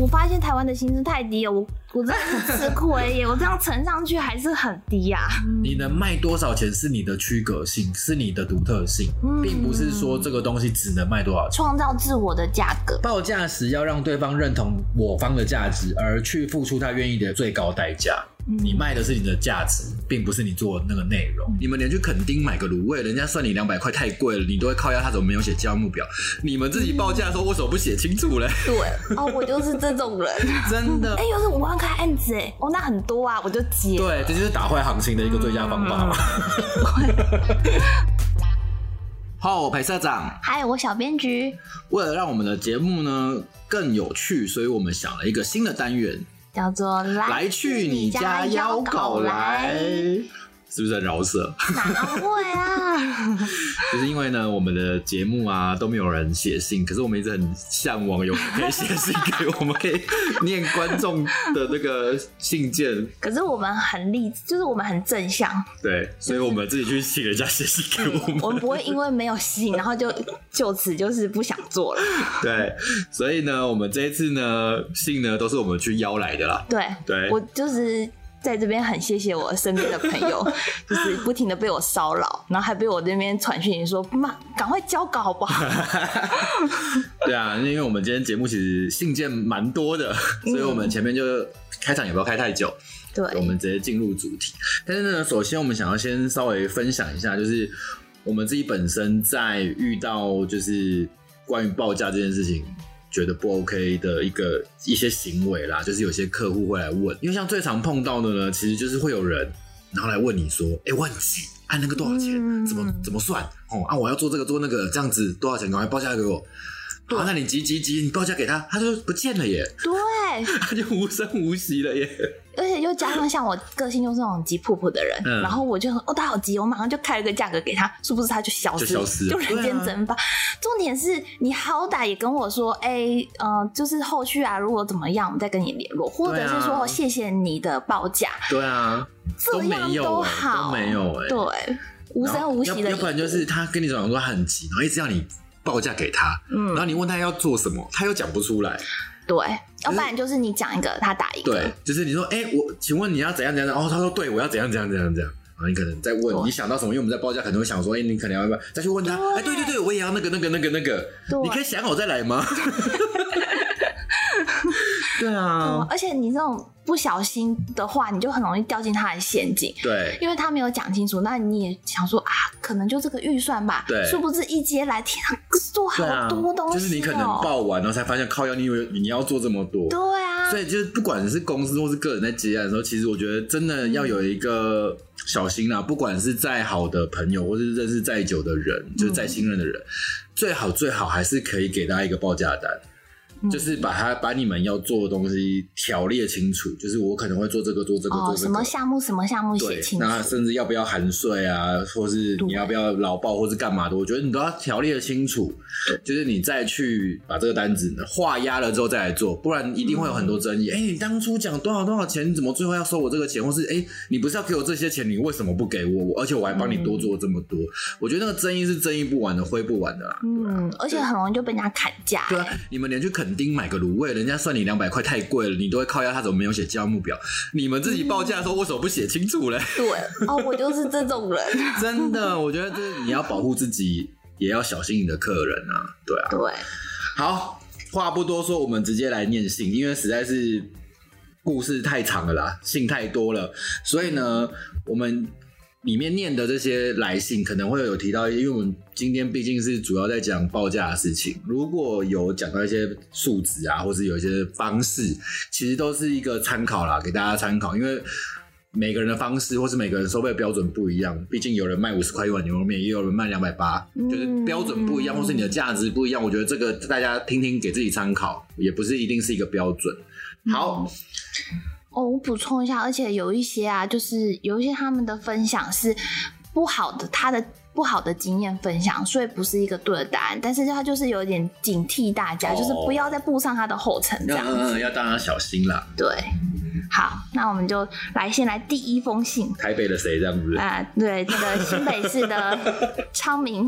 我发现台湾的薪资太低了，我我真的很吃亏耶，我这样乘上去还是很低呀、你能卖多少钱是你的区隔性，是你的独特性，嗯并不是说这个东西只能卖多少钱。创造自我的价格。报价时要让对方认同我方的价值，而去付出他愿意的最高代价。你卖的是你的价值，并不是你做的那个内容。你们连去垦丁买个卤味，人家算你两百块太贵了，你都会靠压他怎么没有写价目表？你们自己报价的时候为什么不写清楚嘞？对，哦，我就是这种人。真的哎、，又是五万块案子哎，哦，那很多啊，我就接。对，这就是打坏行情的一个最佳方法嘛。好，我裴社长，还有我小编局为了让我们的节目呢更有趣，所以我们想了一个新的单元，叫做来来去你家邀狗来，是不是很饶舌？哪会啊？就是因为呢，我们的节目啊都没有人写信，可是我们一直很向往有人可以写信给我们，可以念观众的那个信件，可是我们很励志，就是我们很正向，对，所以我们自己去请人家写信给我们。我们不会因为没有信，然后就就此就是不想做了。对，所以呢，我们这一次呢，信呢都是我们去邀来的啦。对，对我就是在这边很谢谢我身边的朋友，就是不停的被我骚扰，然后还被我这边传讯息说妈，赶快交稿好不好？对啊，因为我们今天节目其实信件蛮多的，所以我们前面就开场也不要开太久，对我对，们直接进入主题。但是呢，首先我们想要先稍微分享一下，就是我们自己本身在遇到就是关于报价这件事情。觉得不 OK 的一个一些行为啦，就是有些客户会来问，因为像最常碰到的呢，其实就是会有人然后来问你说，哎、我很急，按那个多少钱？嗯怎么怎么算？哦啊，我要做这个做那个，这样子多少钱？赶快报价给我。好，那你急急急，你报价给他，他就不见了耶，对，他就无声无息了耶。而且又加上像我个性就是那种急迫迫的人，嗯。然后我就很哦，他好急，我马上就开了个价格给他，是不是他就消失，就消失就人间蒸发。重点是你好歹也跟我说，哎、呃，就是后续啊，如果怎么样，我们再跟你联络，或者是说谢谢你的报价，对啊，这样没有哎、好，都没有哎、对，无声无息的，要要不然就是他跟你讲说他很急，然后一直要你报价给他，然嗯，后你问他要做什么，他又讲不出来。对，要不然就是你讲一个，他打一个，对，就是你说，哎、我请问你要怎样怎样？哦，他说对，我要怎样怎样怎样怎样。然后你可能在问，你想到什么？因为我们在报价可能会想说，哎、你可能要不要再去问他？哎、对对对，我也要那个那个那个那个，对你可以想好再来吗？对嗯啊，而且你这种不小心的话，你就很容易掉进他的陷阱。对因为他没有讲清楚，那你也想说啊，可能就这个预算吧。对殊不知一接来，天啊，做好多东西、哦就是你可能报完，然后才发现靠腰，你以为你要做这么多，对啊，所以就是不管是公司或是个人在接案的时候，其实我觉得真的要有一个小心啦。不管是再好的朋友，或是认识再久的人，就是再信任的人，最好最好还是可以给大家一个报价单。嗯就是把它把你们要做的东西条列清楚，就是我可能会做这个做这个哦，做这个，什么项目什么项目写对，清楚。那甚至要不要含税啊，或是你要不要劳报，或是干嘛的，我觉得你都要条列清楚。就是你再去把这个单子呢画押了之后再来做，不然一定会有很多争议。哎、你当初讲多少多少钱，你怎么最后要收我这个钱？或是哎、你不是要给我这些钱，你为什么不给我？我而且我还帮你多做这么多，我觉得那个争议是争议不完的，挥不完的啦。嗯，而且很容易就被人家砍价。对啊，你们连去垦丁买个卤味，人家算你两百块太贵了，你都会靠压他怎么没有写价目表？你们自己报价的时候为什么不写清楚嘞？对，哦，我就是这种人。真的，我觉得这你要保护自己，也要小心你的客人啊。对啊，对，好，话不多说，我们直接来念信，因为实在是故事太长了啦，信太多了，所以呢，我们。里面念的这些来信可能会有提到，因为我们今天毕竟是主要在讲报价的事情，如果有讲到一些数值啊，或是有一些方式，其实都是一个参考啦，给大家参考。因为每个人的方式或是每个人收费标准不一样，毕竟有人卖五十块一碗牛肉面，也有人卖两百八，就是标准不一样，或是你的价值不一样。我觉得这个大家听听，给自己参考，也不是一定是一个标准。好，哦，我补充一下，而且有一些啊，就是有一些他们的分享是不好的，他的不好的经验分享，所以不是一个对的答案。但是他就是有点警惕大家，哦就是不要再步上他的后尘这样。子嗯嗯，要大家小心啦。对，好，那我们就来先来第一封信。台北的谁这样子？啊、对，这个新北市的 昌明，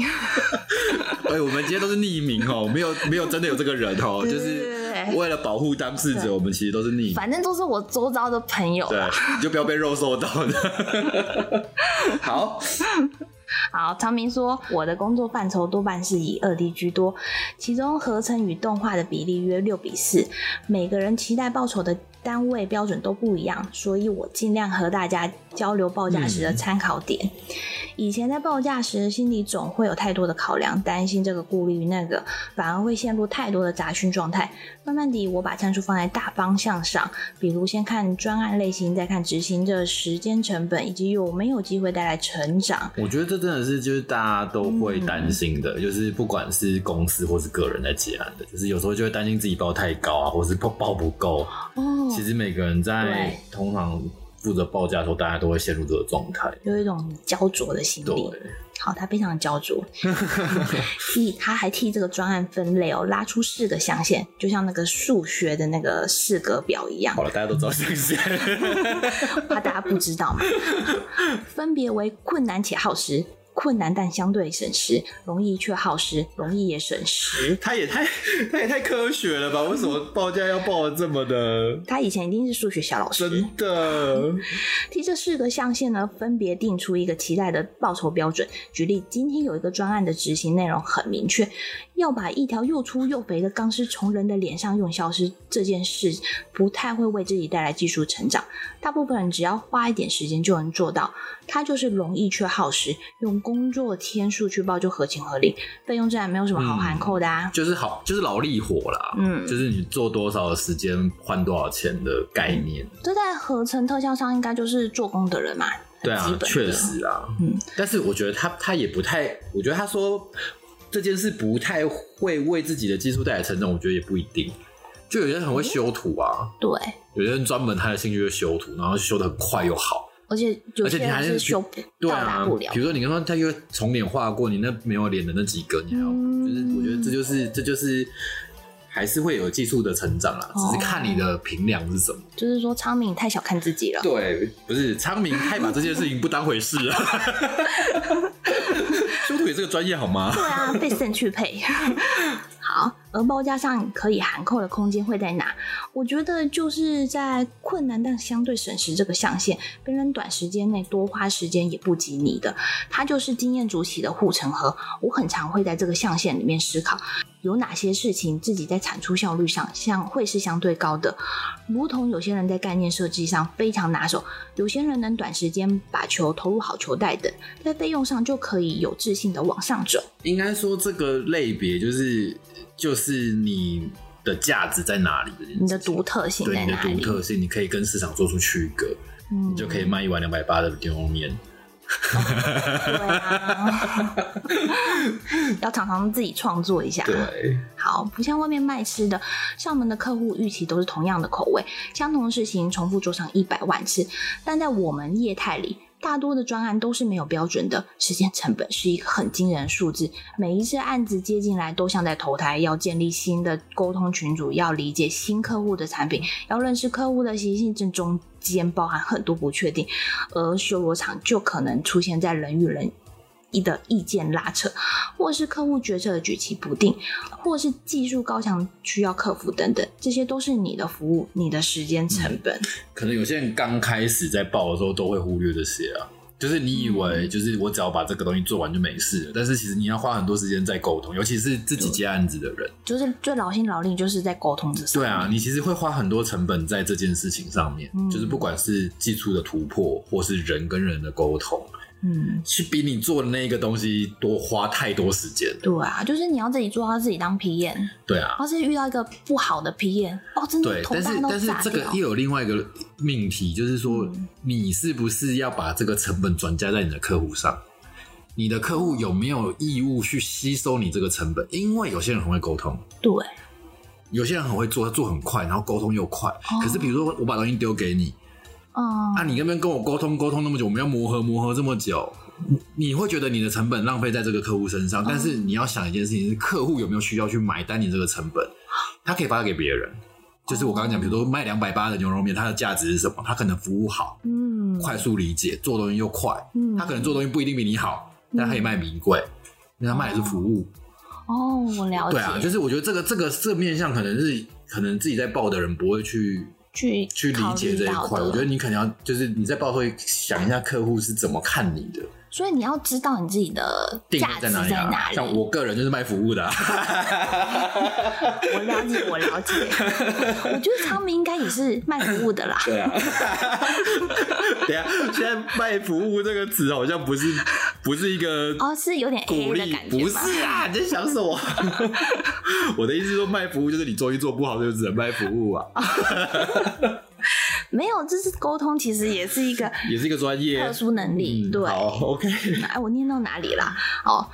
哎，我们今天都是匿名哦，没有没有真的有这个人哦，就是为了保护当事者，我们其实都是匿名。反正都是我周遭的朋友对啦。，你就不要被肉搜到的。好，好，长明说，我的工作范畴多半是以二 D 居多，其中合成与动画的比例约六比四，每个人期待报酬的单位标准都不一样，所以我尽量和大家交流报价时的参考点。以前在报价时，心里总会有太多的考量，担心这个顾虑那个，反而会陷入太多的杂讯状态。慢慢地，我把参数放在大方向上，比如先看专案类型，再看执行的时间成本，以及有没有机会带来成长。我觉得这真的是就是大家都会担心的，就是不管是公司或是个人在结案的，就是有时候就会担心自己报太高啊，或是报报不够。哦，其实每个人在对通常负责报价的时候，大家都会陷入这个状态。有一种焦灼的心对，理。好，他非常焦灼，替他还替这个专案分类哦，拉出四个象限，就像那个数学的那个四格表一样好。了，大家都知道象限。怕大家不知道嘛，分别为困难且耗时。困难但相对省时，容易却耗时，容易也省时。他也太他也太科学了吧？为什么报价要报的这么的？他以前一定是数学小老师，真的，替这四个象限呢，分别定出一个期待的报酬标准。举例，今天有一个专案的执行内容很明确，要把一条又粗又肥的钢丝从人的脸上用消失，这件事不太会为自己带来技术成长。大部分人只要花一点时间就能做到，它就是容易却耗时，用工作天数去报就合情合理，费用自然没有什么好含扣的啊。就是好，就是劳力活啦。嗯就是你做多少的时间换多少钱的概念。这在合成特效上应该就是做工的人嘛，对啊确实啊。嗯，但是我觉得他他也不太，我觉得他说这件事不太会为自己的技术带来成长，我觉得也不一定。就有些人很会修图啊，对，有些人专门他的兴趣就是修图，然后修的很快又好。而且而且你还是是修不到对啊达不了比。如说你刚刚他又重脸画过，你那没有脸的那几个，你还要、嗯就是我觉得这就是这就是还是会有技术的成长啦，哦只是看你的平量是什么。就是说昌明太小看自己了。对，不是昌明太把这件事情不当回事了。修图也是个专业好吗？对啊，被肾去配。好，而包加上可以含扣的空间会在哪？我觉得就是在困难但相对省时这个象限，别人短时间内多花时间也不及你的，它就是经验主体的护城河。我很常会在这个象限里面思考，有哪些事情自己在产出效率上相会是相对高的，如同有些人在概念设计上非常拿手，有些人能短时间把球投入好球袋等，在费用上就可以有自信的往上走。应该说这个类别就是就是你的价值在哪里你的独特性对你的？独特性，你可以跟市场做出区隔，嗯你就可以卖一碗两百八的牛肉面。对啊，要常常自己创作一下。对，好，不像外面卖吃的，上门的客户预期都是同样的口味，相同的事情重复做上一百万次，但在我们业态里。大多的专案都是没有标准的，时间成本是一个很惊人的数字。每一次案子接进来，都像在投胎，要建立新的沟通群组，要理解新客户的产品，要认识客户的习性，这中间包含很多不确定。而修罗场就可能出现在人与人的意见拉扯，或是客户决策的举棋不定，或是技术高强需要克服等等，这些都是你的服务、你的时间成本。可能有些人刚开始在报的时候都会忽略这些啊。就是你以为，就是我只要把这个东西做完就没事了，但是其实你要花很多时间在沟通，尤其是自己接案子的人。就是最劳心劳力，就是在沟通这上。对啊，你其实会花很多成本在这件事情上面，嗯就是不管是技术的突破，或是人跟人的沟通，嗯，去比你做的那个东西多花太多时间。对啊，就是你要自己做，要自己当皮验。对啊，要是遇到一个不好的皮验，哦，真的但是但是。这个又有另外一个命题，就是说嗯你是不是要把这个成本转嫁在你的客户上？你的客户有没有义务去吸收你这个成本？因为有些人很会沟通，对，有些人很会做，他做很快，然后沟通又快。哦可是比如说我把东西丢给你，嗯，啊，你那边跟我沟通沟通那么久，我们要磨合磨合这么久，你会觉得你的成本浪费在这个客户身上，但是你要想一件事情是，客户有没有需要去买单你这个成本？他可以发给别人，就是我刚刚讲，比如说卖两百八的牛肉面，它的价值是什么？它可能服务好，嗯，快速理解，做东西又快，嗯他可能做东西不一定比你好，但他也卖名贵，因为他卖的是服务。哦，我了解。对啊，就是我觉得这个这个这面向可能是可能自己在报的人不会去去去理解这一块。我觉得你可能要就是你在报会想一下客户是怎么看你的。所以你要知道你自己的价值在哪里。像我个人就是卖服务的。我了解，我了解。我觉得昌明应该也是卖服务的啦。对啊。等下，现在卖服务这个词好像不是不是一个哦，是有点鼓励，不是啊？你在想什么？我的意思是说，卖服务就是你做一做不好，就只能卖服务啊。没有，这是沟通，其实也是一个，也是一个专业特殊能力。对，好，OK。哎，我念到哪里啦？哦，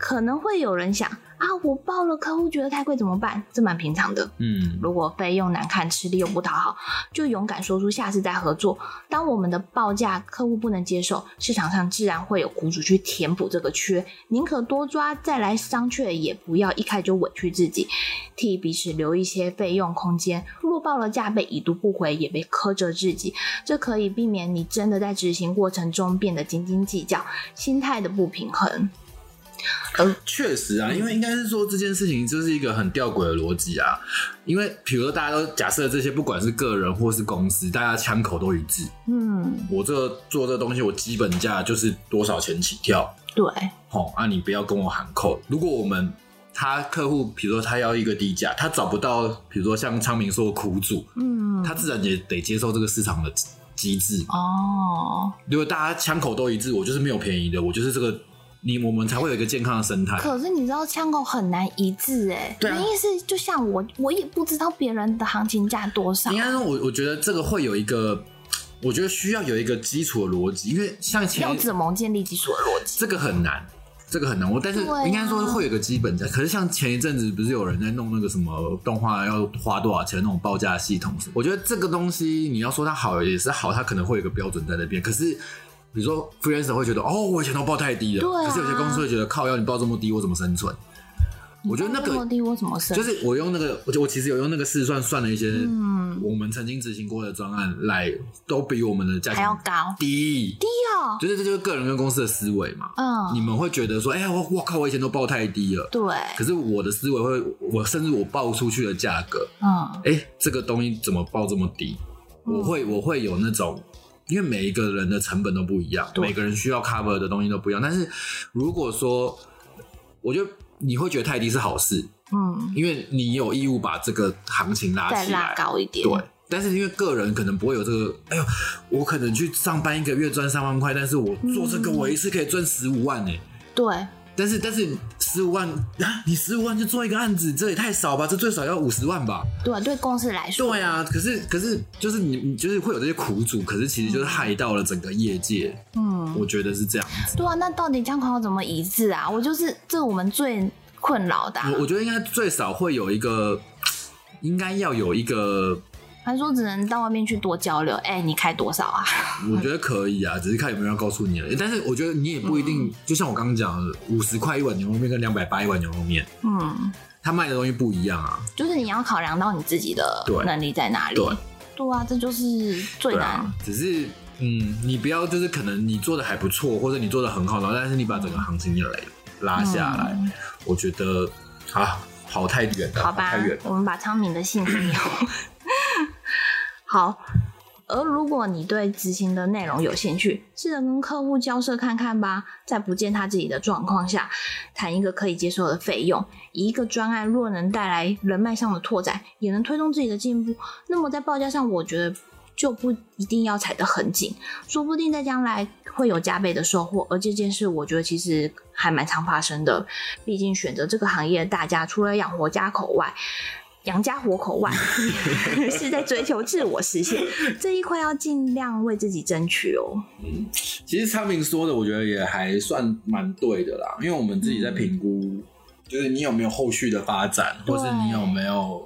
可能会有人想。啊，我报了，客户觉得太贵怎么办？这蛮平常的。嗯，如果费用难看，吃力又不讨好，就勇敢说出下次再合作。当我们的报价客户不能接受，市场上自然会有苦主去填补这个缺。宁可多抓再来商榷，也不要一开就委屈自己，替彼此留一些费用空间。若报了价被已读不回，也被苛责自己，这可以避免你真的在执行过程中变得斤斤计较，心态的不平衡。确实啊，因为应该是说这件事情就是一个很吊诡的逻辑啊。因为比如说大家都假设这些，不管是个人或是公司，大家枪口都一致。嗯，我这做这东西，我基本价就是多少钱起跳。对，好啊，你不要跟我喊扣。如果我们他客户，比如说他要一个低价，他找不到，比如说像昌明说的苦主，嗯，他自然也得接受这个市场的机制。哦，如果大家枪口都一致，我就是没有便宜的，我就是这个。你我们才会有一个健康的生态。可是你知道枪口很难一致哎，对，意是就像我，我也不知道别人的行情价多少。应该说，我我觉得这个会有一个，我觉得需要有一个基础的逻辑，因为像前要怎么建立基础的逻辑，这个很难，这个很难。我但是应该说会有个基本价。可是像前一阵子不是有人在弄那个什么动画要花多少钱那种报价系统，我觉得这个东西你要说它好也是好，它可能会有个标准在那边，可是。比如说，freelancer 会觉得哦，我以前都报太低了。对。可是有些公司会觉得，靠，要你报这么低，我怎么生存？我觉得那个么低，我怎么生？就是我用那个，我我其实有用那个试算算了一些，嗯，我们曾经执行过的专案来，都比我们的价钱还要高，低低哦。就是这就是个人跟公司的思维嘛。嗯。你们会觉得说，哎呀，我我靠，我以前都报太低了。对。可是我的思维会，我甚至我报出去的价格，嗯，哎，这个东西怎么报这么低？我会我会有那种。因为每一个人的成本都不一样，每个人需要 cover 的东西都不一样。但是如果说，我觉得你会觉得太低是好事，嗯，因为你有义务把这个行情拉起来，拉高一点。对，但是因为个人可能不会有这个，哎呦，我可能去上班一个月赚三万块，但是我做这个我一次可以赚十五万呢。对。但是但是十五万啊，你十五万就做一个案子，这也太少吧？这最少要五十万吧？对，对公司来说。对啊，可是可是就是你你就是会有这些苦主，可是其实就是害到了整个业界。嗯，我觉得是这样子。对啊，那到底姜况要怎么一致啊？我就是这我们最困扰的。我我觉得应该最少会有一个，应该要有一个。还说只能到外面去多交流，哎，你开多少啊？我觉得可以啊，只是看有没有人告诉你了。但是我觉得你也不一定，就像我刚刚讲的，五十块一碗牛肉面跟两百八一碗牛肉面，嗯，他卖的东西不一样啊。就是你要考量到你自己的能力在哪里。对，对啊，这就是最难。只是，嗯，你不要就是可能你做的还不错，或者你做的很好，然后但是你把整个行情也拉拉下来，我觉得啊，跑太远了，好吧，太远。我们把昌明的信息。好，而如果你对执行的内容有兴趣，试着跟客户交涉看看吧。在不见他自己的状况下，谈一个可以接受的费用。一个专案若能带来人脉上的拓展，也能推动自己的进步，那么在报价上，我觉得就不一定要踩得很紧，说不定在将来会有加倍的收获。而这件事，我觉得其实还蛮常发生的。毕竟选择这个行业，大家除了养活家口外，养家活口外，是在追求自我实现这一块，要尽量为自己争取哦。嗯，其实昌明说的，我觉得也还算蛮对的啦。因为我们自己在评估，就是你有没有后续的发展，或是你有没有，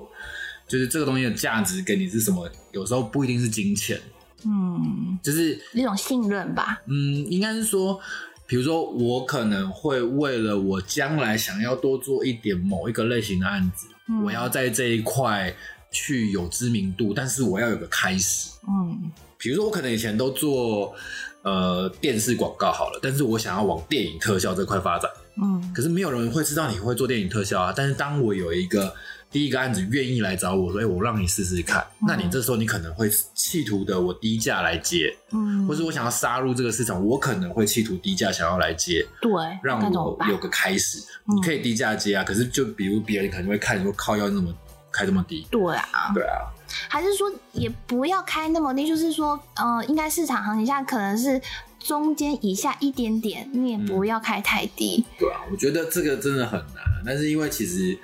就是这个东西的价值给你是什么？有时候不一定是金钱，嗯，就是一种信任吧。嗯，应该是说，比如说我可能会为了我将来想要多做一点某一个类型的案子。我要在这一块去有知名度，但是我要有个开始。嗯，比如说我可能以前都做呃电视广告好了，但是我想要往电影特效这块发展，嗯可是没有人会知道你会做电影特效啊。但是当我有一个第一个案子愿意来找我说，哎、我让你试试看，那你这时候你可能会企图的我低价来接，嗯，或是我想要杀入这个市场，我可能会企图低价想要来接，对，让我有？个开始。嗯。你可以低价接啊，可是就比如别人可能会看说靠要那么开这么低，对啊，对啊，还是说也不要开那么低，就是说，呃，应该市场行情下可能是中间以下一点点，你也不要开太低。对啊，我觉得这个真的很难，但是因为其实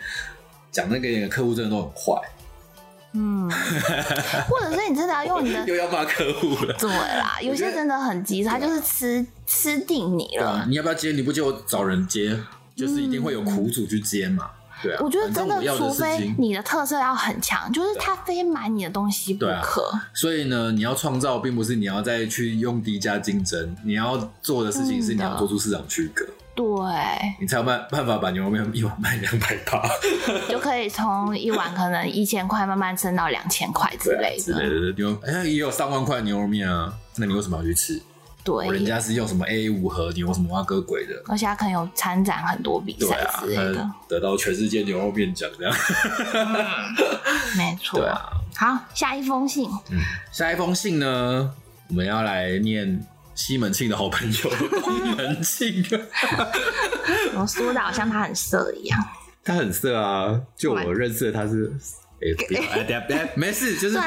讲那个客户真的都很坏，嗯，或者是你真的要用你的 又要骂客户了。对啦，有些真的很急，他就是吃吃定你了，。你要不要接？你不接，我找人接，就是一定会有苦主去接嘛。对啊，我觉得真的事情。非你的特色要很强，就是他非买你的东西不可。所以呢，你要创造，并不是你要再去用低价竞争，你要做的事情是嗯你要做出市场区隔，对，你才有办办法把牛肉面一碗卖两百八，就可以从一碗可能一千块慢慢升到两千块之类的。之类的牛，哎，也有上万块牛肉面啊，那你为什么要去吃？对，人家是用什么 A 五盒，你用什么蛙哥鬼的？而且他可能有参展很多比赛啊，之类的，他得到全世界牛肉面奖这样。没错。对啊，好，下一封信，下一封信呢，我们要来念西门庆的好朋友 东门庆，我说的好像他很色一样。他很色啊，就我认识的他是。哎、不要，哎，等下，等下，没事，就是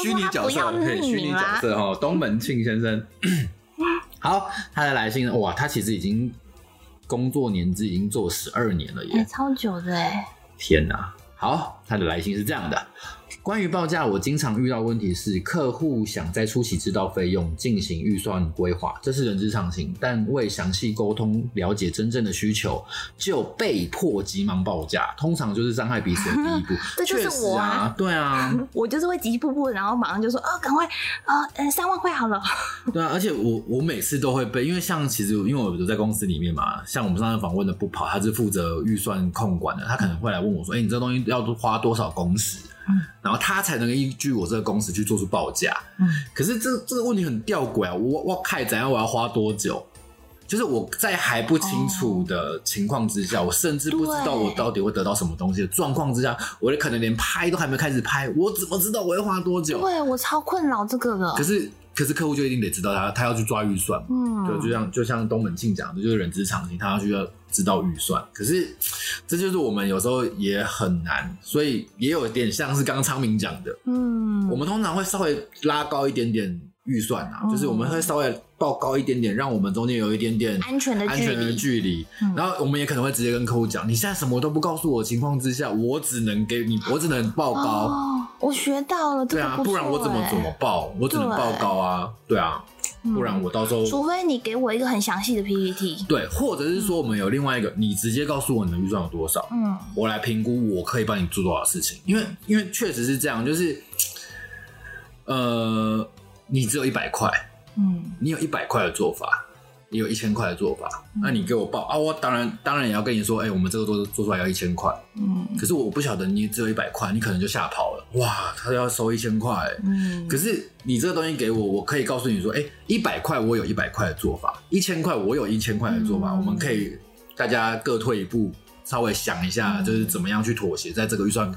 虚拟角色，他不要对，匿虚拟角色哈，东门庆先生。好，他的来信，哇，他其实已经工作年资已经做十二年了耶哎、，超久的哎，天哪！好，他的来信是这样的：关于报价，我经常遇到问题是，客户想在初期知道费用，进行预算规划，这是人之常情，但未详细沟通了解真正的需求，就被迫急忙报价，通常就是伤害彼此的第一步。这就是我啊啊，对啊，我就是会急急步步，然后马上就说，哦，赶快，呃，呃，三万块好了。对啊，而且我我每次都会被，因为像其实因为我有在公司里面嘛，像我们上次访问的不跑，他是负责预算控管的，他可能会来问我说：“哎、你这东西要花多少工时？”嗯然后他才能依据我这个公司去做出报价。嗯可是这这个问题很吊诡啊，我我开怎样我要花多久？就是我在还不清楚的情况之下，我甚至不知道我到底会得到什么东西的状况之下，我可能连拍都还没开始拍，我怎么知道我要花多久？对我超困扰这个的。可是可是客户就一定得知道他他要去抓预算嘛，嗯，对，就像就像东门庆讲的，就是人之常情，他要去要知道预算。可是这就是我们有时候也很难，所以也有点像是刚刚昌明讲的，嗯，我们通常会稍微拉高一点点预算啊，嗯。就是我们会稍微报高一点点，让我们中间有一点点安全的安全的距离。然后我们也可能会直接跟客户讲，你现在什么都不告诉我的情况之下，我只能给你，我只能报高。哦，我学到了，对啊，不不然我怎么怎么报？我只能报告啊，对。啊，不然我到时候除非你给我一个很详细的 PPT。对，或者是说我们有另外一个，你直接告诉我你的预算有多少，嗯。我来评估我可以帮你做多少事情。因为因为确实是这样，就是呃，你只有一百块，嗯。你有一百块的做法，也有一千块的做法，那你给我报啊，我当然当然也要跟你说，哎、我们这个做做出来要一千块，嗯。可是我不晓得你只有一百块，你可能就吓跑了，哇，他要收一千块、欸嗯，可是你这个东西给我，我可以告诉你说，哎、一百块我有一百块的做法，一千块我有一千块的做法，嗯。我们可以大家各退一步，稍微想一下，嗯。就是怎么样去妥协，在这个预算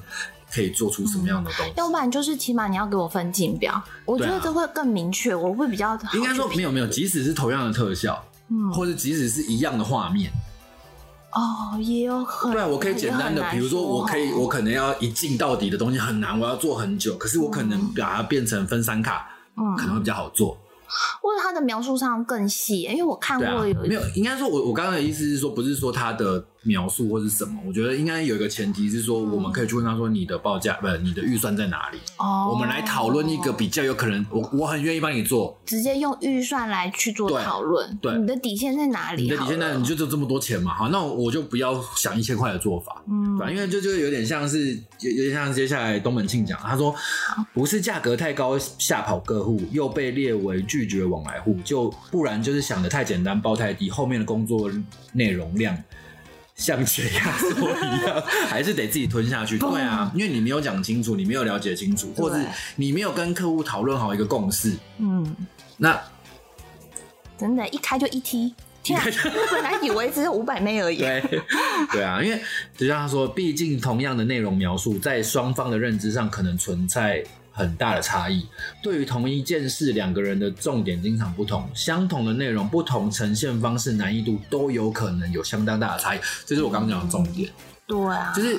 可以做出什么样的东西。要不然就是起码你要给我分镜表，我觉得这会更明确，我会比较好应该说没有没有，即使是同样的特效，嗯。或者即使是一样的画面，哦，也有很对啊，我可以简单的，比如说我可以，哦。我可能要一镜到底的东西很难，我要做很久，可是我可能把它变成分三卡，嗯，可能会比较好做。或者它的描述上更细，因为我看过有，没有，应该说我我刚刚的意思是说，不是说他的描述或是什么，我觉得应该有一个前提是说，我们可以去问他说你的报价不，你的预算在哪里？哦，我们来讨论一个比较有可能，我我很愿意帮你做，直接用预算来去做讨论，对你的底线在哪里？你的底线在你就只有这么多钱嘛，好，那我就不要想一千块的做法，嗯对吧？因为就就有点像是有有点像接下来东门庆讲，他说不是价格太高吓跑客户，又被列为拒绝往来户，就不然就是想的太简单，报太低，后面的工作内容量。像解压 缩一样，还是得自己吞下去。对啊，因为你没有讲清楚，你没有了解清楚，或者是你没有跟客户讨论好一个共识，嗯，那真的，一开就一踢，天啊！我本来以为只是五百枚而已。对，对啊，因为就像他说，毕竟同样的内容描述，在双方的认知上可能存在很大的差异。对于同一件事，两个人的重点经常不同，相同的内容，不同呈现方式、难易度都有可能有相当大的差异。这是我刚刚讲的重点。对啊，就是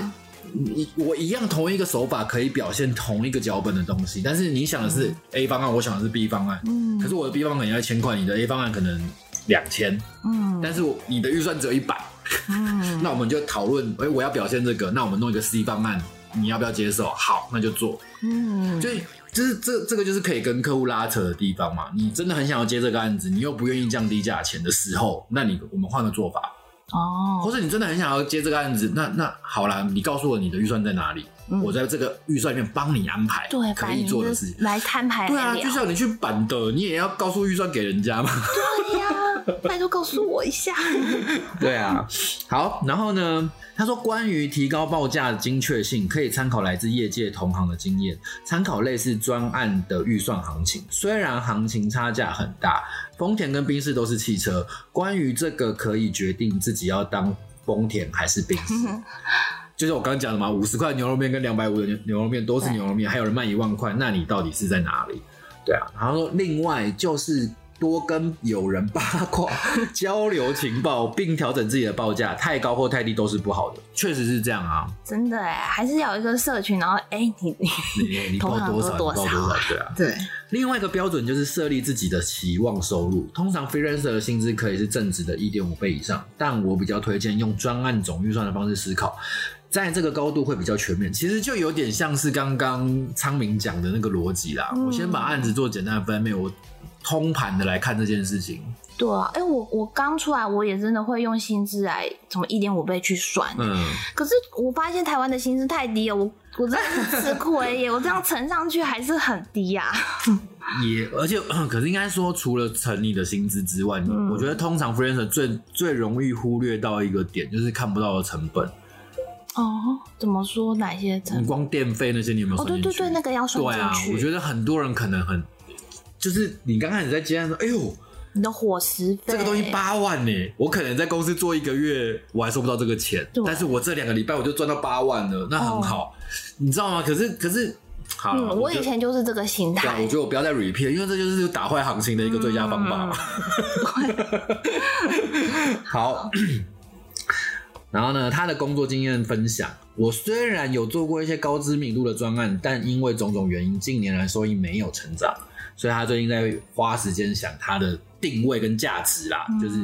你我一样同一个手法可以表现同一个脚本的东西，但是你想的是 A 方案，我想的是 B 方案。嗯，可是我的 B 方案可能要一千块，你的 A 方案可能两千。嗯，但是我你的预算只有一百。嗯，那我们就讨论，哎，我要表现这个，那我们弄一个 C 方案，你要不要接受？好，那就做。嗯，所以就是这这个就是可以跟客户拉扯的地方嘛。你真的很想要接这个案子，你又不愿意降低价钱的时候，那你我们换个做法。哦，或者你真的很想要接这个案子，那那好啦，你告诉我你的预算在哪里，我在这个预算里面帮你安排，对，可以做的事情来摊牌。对啊，就像你去板的，你也要告诉预算给人家嘛。对呀，拜托告诉我一下。对啊，好，然后呢？他说，关于提高报价的精确性，可以参考来自业界同行的经验，参考类似专案的预算行情。虽然行情差价很大，丰田跟宾士都是汽车，关于这个可以决定自己要当丰田还是宾士。就是我刚刚讲的嘛，五十块牛肉面跟两百五的牛牛肉面都是牛肉面，还有人卖一万块，那你到底是在哪里？对啊，然后说另外就是。多跟友人八卦、交流情报，并调整自己的报价，太高或太低都是不好的。确实是这样啊，真的哎，还是要有一个社群，然后哎，你你你报多少？你报多少？对啊，对。另外一个标准就是设立自己的期望收入。通常 freelancer 的薪资可以是正值的一点五倍以上，但我比较推荐用专案总预算的方式思考，在这个高度会比较全面。其实就有点像是刚刚昌明讲的那个逻辑啦。我先把案子做简单的分类，我。通盘的来看这件事情，对啊，哎，我我刚出来，我也真的会用薪资来怎么一点五倍去算，嗯，可是我发现台湾的薪资太低了，我我真的是吃亏耶，我这样乘上去还是很低呀。也而且，可是应该说，除了乘你的薪资之外，我觉得通常 freelancer 最最容易忽略到一个点，就是看不到的成本。哦，怎么说？哪些成？你光电费那些，你有没有？哦，对对对，那个要算进去。我觉得很多人可能很。就是你刚开始在接案说，哎呦，你的伙食费。这个东西八万呢，我可能在公司做一个月，我还收不到这个钱，但是我这两个礼拜我就赚到八万了，那很好，你知道吗？可是可是，好，我以前就是这个心态，我觉得我不要再 repeat，因为这就是打坏行情的一个最佳方法。好，然后呢，他的工作经验分享，我虽然有做过一些高知名度的专案，但因为种种原因，近年来收益没有成长。所以他最近在花时间想他的定位跟价值啦，就是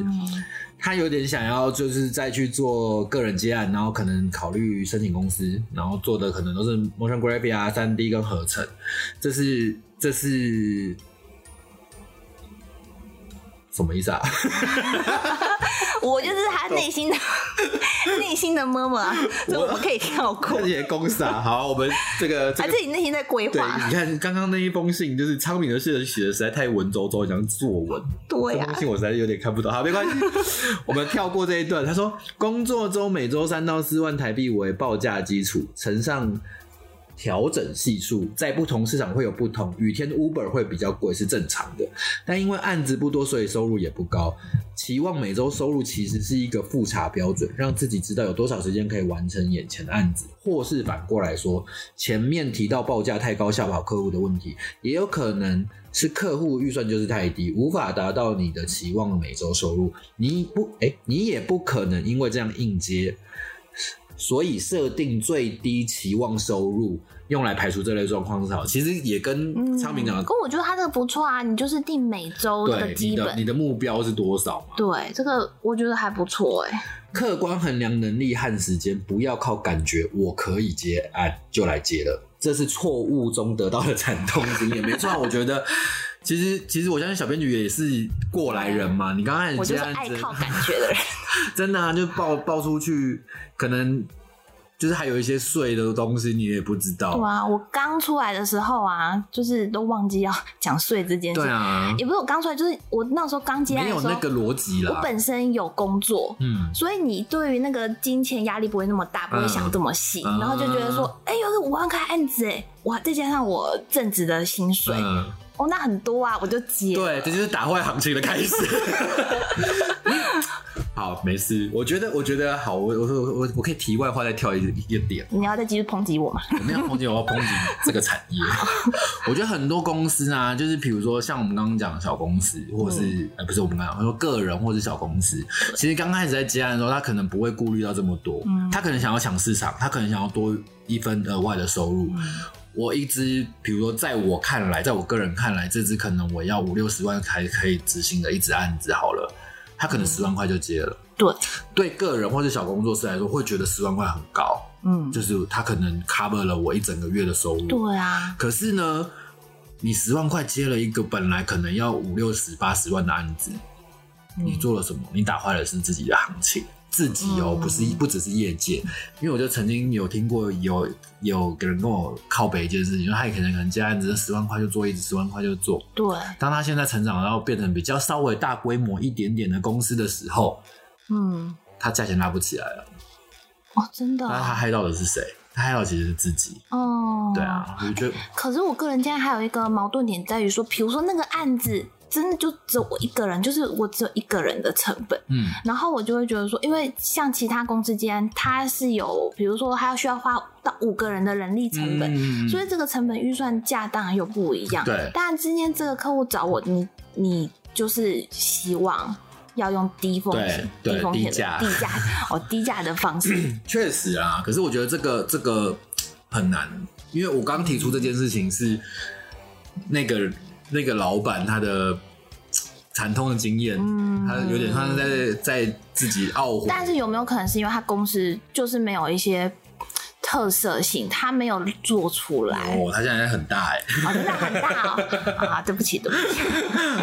他有点想要，就是再去做个人接案，然后可能考虑申请公司，然后做的可能都是 motion graphic 啊、三 D 跟合成，这是这是什么意思啊？我就是他内心的 内心的妈妈，这我们可以跳过。这些公司啊，好，我们这个还自己内心在规划。你看刚刚那一封信，就是昌明的信写的实在太文绉绉，像作文。对呀，信我实在有点看不懂。好，没关系，我们跳过这一段。他说，工作中每周三到四万台币为报价基础，乘上。调整系数在不同市场会有不同，雨天 Uber 会比较贵是正常的，但因为案子不多，所以收入也不高。期望每周收入其实是一个复查标准，让自己知道有多少时间可以完成眼前的案子，或是反过来说，前面提到报价太高吓跑客户的问题，也有可能是客户预算就是太低，无法达到你的期望的每周收入。你不哎，你也不可能因为这样应接。所以设定最低期望收入，用来排除这类状况是好。其实也跟昌明讲，可我觉得他这个不错啊。你就是定每周的基本，你的目标是多少嘛？对，这个我觉得还不错哎。客观衡量能力和时间，不要靠感觉，我可以接案就来接了，这是错误中得到的惨痛经验。没错，我觉得 其实其实我相信小编剧也是过来人嘛。你刚开始接案子，爱靠感觉的人，真的啊，就报报出去。可能就是还有一些税的东西，你也不知道。对啊，我刚出来的时候啊，就是都忘记要讲税这件事。对啊，也不是我刚出来，就是我那时候刚接案没有那个逻辑了。我本身有工作，嗯，所以你对于那个金钱压力不会那么大，不会想这么细，然后就觉得说，哎，有个五万块案子，哎，哇，再加上我正职的薪水，哦，那很多啊，我就接。对，这就是打坏行情的开始。好，没事。我觉得，我觉得好，我我我我我可以题外话再跳一一个点。你要再继续抨击我吗？我没有抨击，我要抨击这个产业。我觉得很多公司啊，就是比如说像我们刚刚讲的小公司，或者是呃不是我们刚刚说个人或者是小公司，其实刚开始在接案的时候，他可能不会顾虑到这么多，他可能想要抢市场，他可能想要多一分额外的收入。我一支，比如说在我看来，在我个人看来，这支可能我要五六十万才可以执行的一支案子，好了。他可能十万块就接了，对，对个人或者小工作室来说，会觉得十万块很高，嗯，就是他可能 cover 了我一整个月的收入，对啊。可是呢，你十万块接了一个本来可能要五六十、八十万的案子，你做了什么？你打坏了是自己的行情。自己哦，不是不只是业界，因为我就曾经有听过有有个人跟我靠北一件事情，就他可能可能接案子十万块就做一直十万块就做。对，当他现在成长然后变成比较稍微大规模一点点的公司的时候，嗯，他价钱拉不起来了。哦，真的？那他害到的是谁？他害到其实是自己。哦，对啊，我觉得。可是我个人现在还有一个矛盾点在于说，比如说那个案子。真的就只有我一个人，就是我只有一个人的成本。嗯，然后我就会觉得说，因为像其他公司间，它是有，比如说它要需要花到五个人的人力成本，所以这个成本预算价当然又不一样。对，但今天这个客户找我，你你就是希望要用低风险、低风险的低价 哦低价的方式。确实啊，可是我觉得这个这个很难，因为我刚提出这件事情是那个。那个老板他的惨痛的经验，他有点像是在在自己懊悔。但是有没有可能是因为他公司就是没有一些？特色性，他没有做出来。哦，他现在很大哎，真的很大哦。啊，对不起，对不起。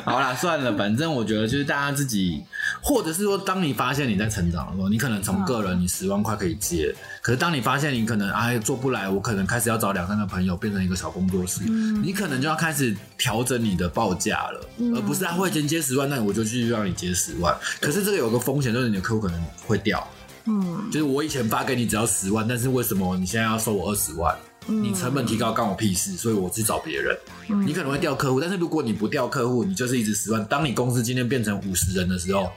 好啦，算了，反正我觉得就是大家自己，或者是说，当你发现你在成长的时候，你可能从个人你十万块可以接，可是当你发现你可能哎做不来，我可能开始要找两三个朋友变成一个小工作室，你可能就要开始调整你的报价了，而不是他会先接十万，那我就继续让你接十万。可是这个有个风险，就是你的客户可能会掉。嗯，就是我以前发给你只要十万，但是为什么你现在要收我二十万？你成本提高干我屁事，所以我去找别人。你可能会调客户，但是如果你不调客户，你就是一直十万。当你公司今天变成五十人的时候，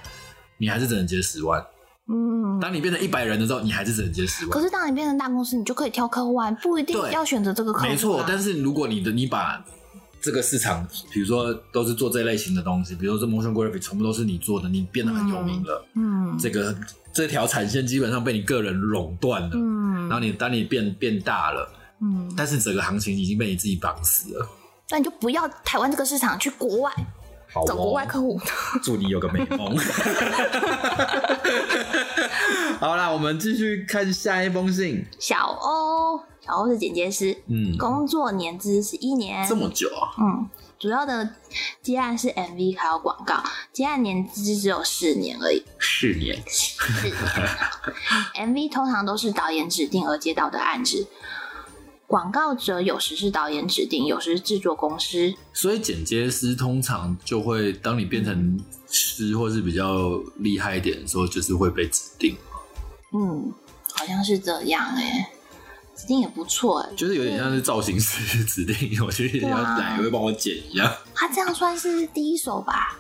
你还是只能接十万。嗯，当你变成一百人的时候，你还是只能接十万。可是当你变成大公司，你就可以挑客户啊，不一定要选择这个客户。没错，但是如果你的你把这个市场，比如说都是做这类型的东西，比如说这 motion graphic 全部都是你做的，你变得很有名了。嗯，这个这条产线基本上被你个人垄断了。嗯，然后你当你变变大了，嗯，但是整个行情已经被你自己绑死了。那你就不要台湾这个市场，去国外找国外客户。祝你有个美梦。好啦，我们继续看下一封信。小欧。小欧是剪接师，嗯，工作年资是一年，这么久啊，嗯，主要的接案是 MV 还有广告，接案年资只有四年而已，四年，四年，MV 通常都是导演指定而接到的案子，广告者有时是导演指定，有时是制作公司，所以剪接师通常就会，当你变成师或是比较厉害一点的时候，就是会被指定，嗯，好像是这样哎。指定也不错哎，就是有点像是造型师 指定，我觉得要来会帮我剪一样。他这样算是第一手吧？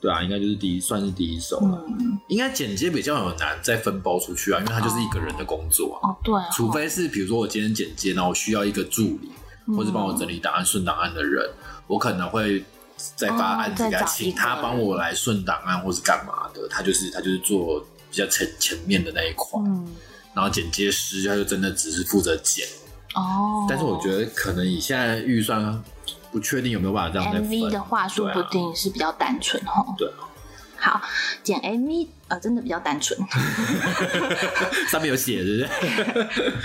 对啊，应该就是第一，算是第一手了。应该剪接比较有难再分包出去啊，因为它就是一个人的工作。哦，对。除非是比如说我今天剪接，然后我需要一个助理，或者帮我整理档案、顺档案的人，我可能会再发案子给他，请他帮我来顺档案或是干嘛的。他就是他就是做比较前前面的那一块。嗯。然后剪接师他就真的只是负责剪哦，但是我觉得可能以现在预算不确定有没有办法这样 MV 的话说不定是比较单纯哦。对，好剪 MV 呃真的比较单纯，上面有写是不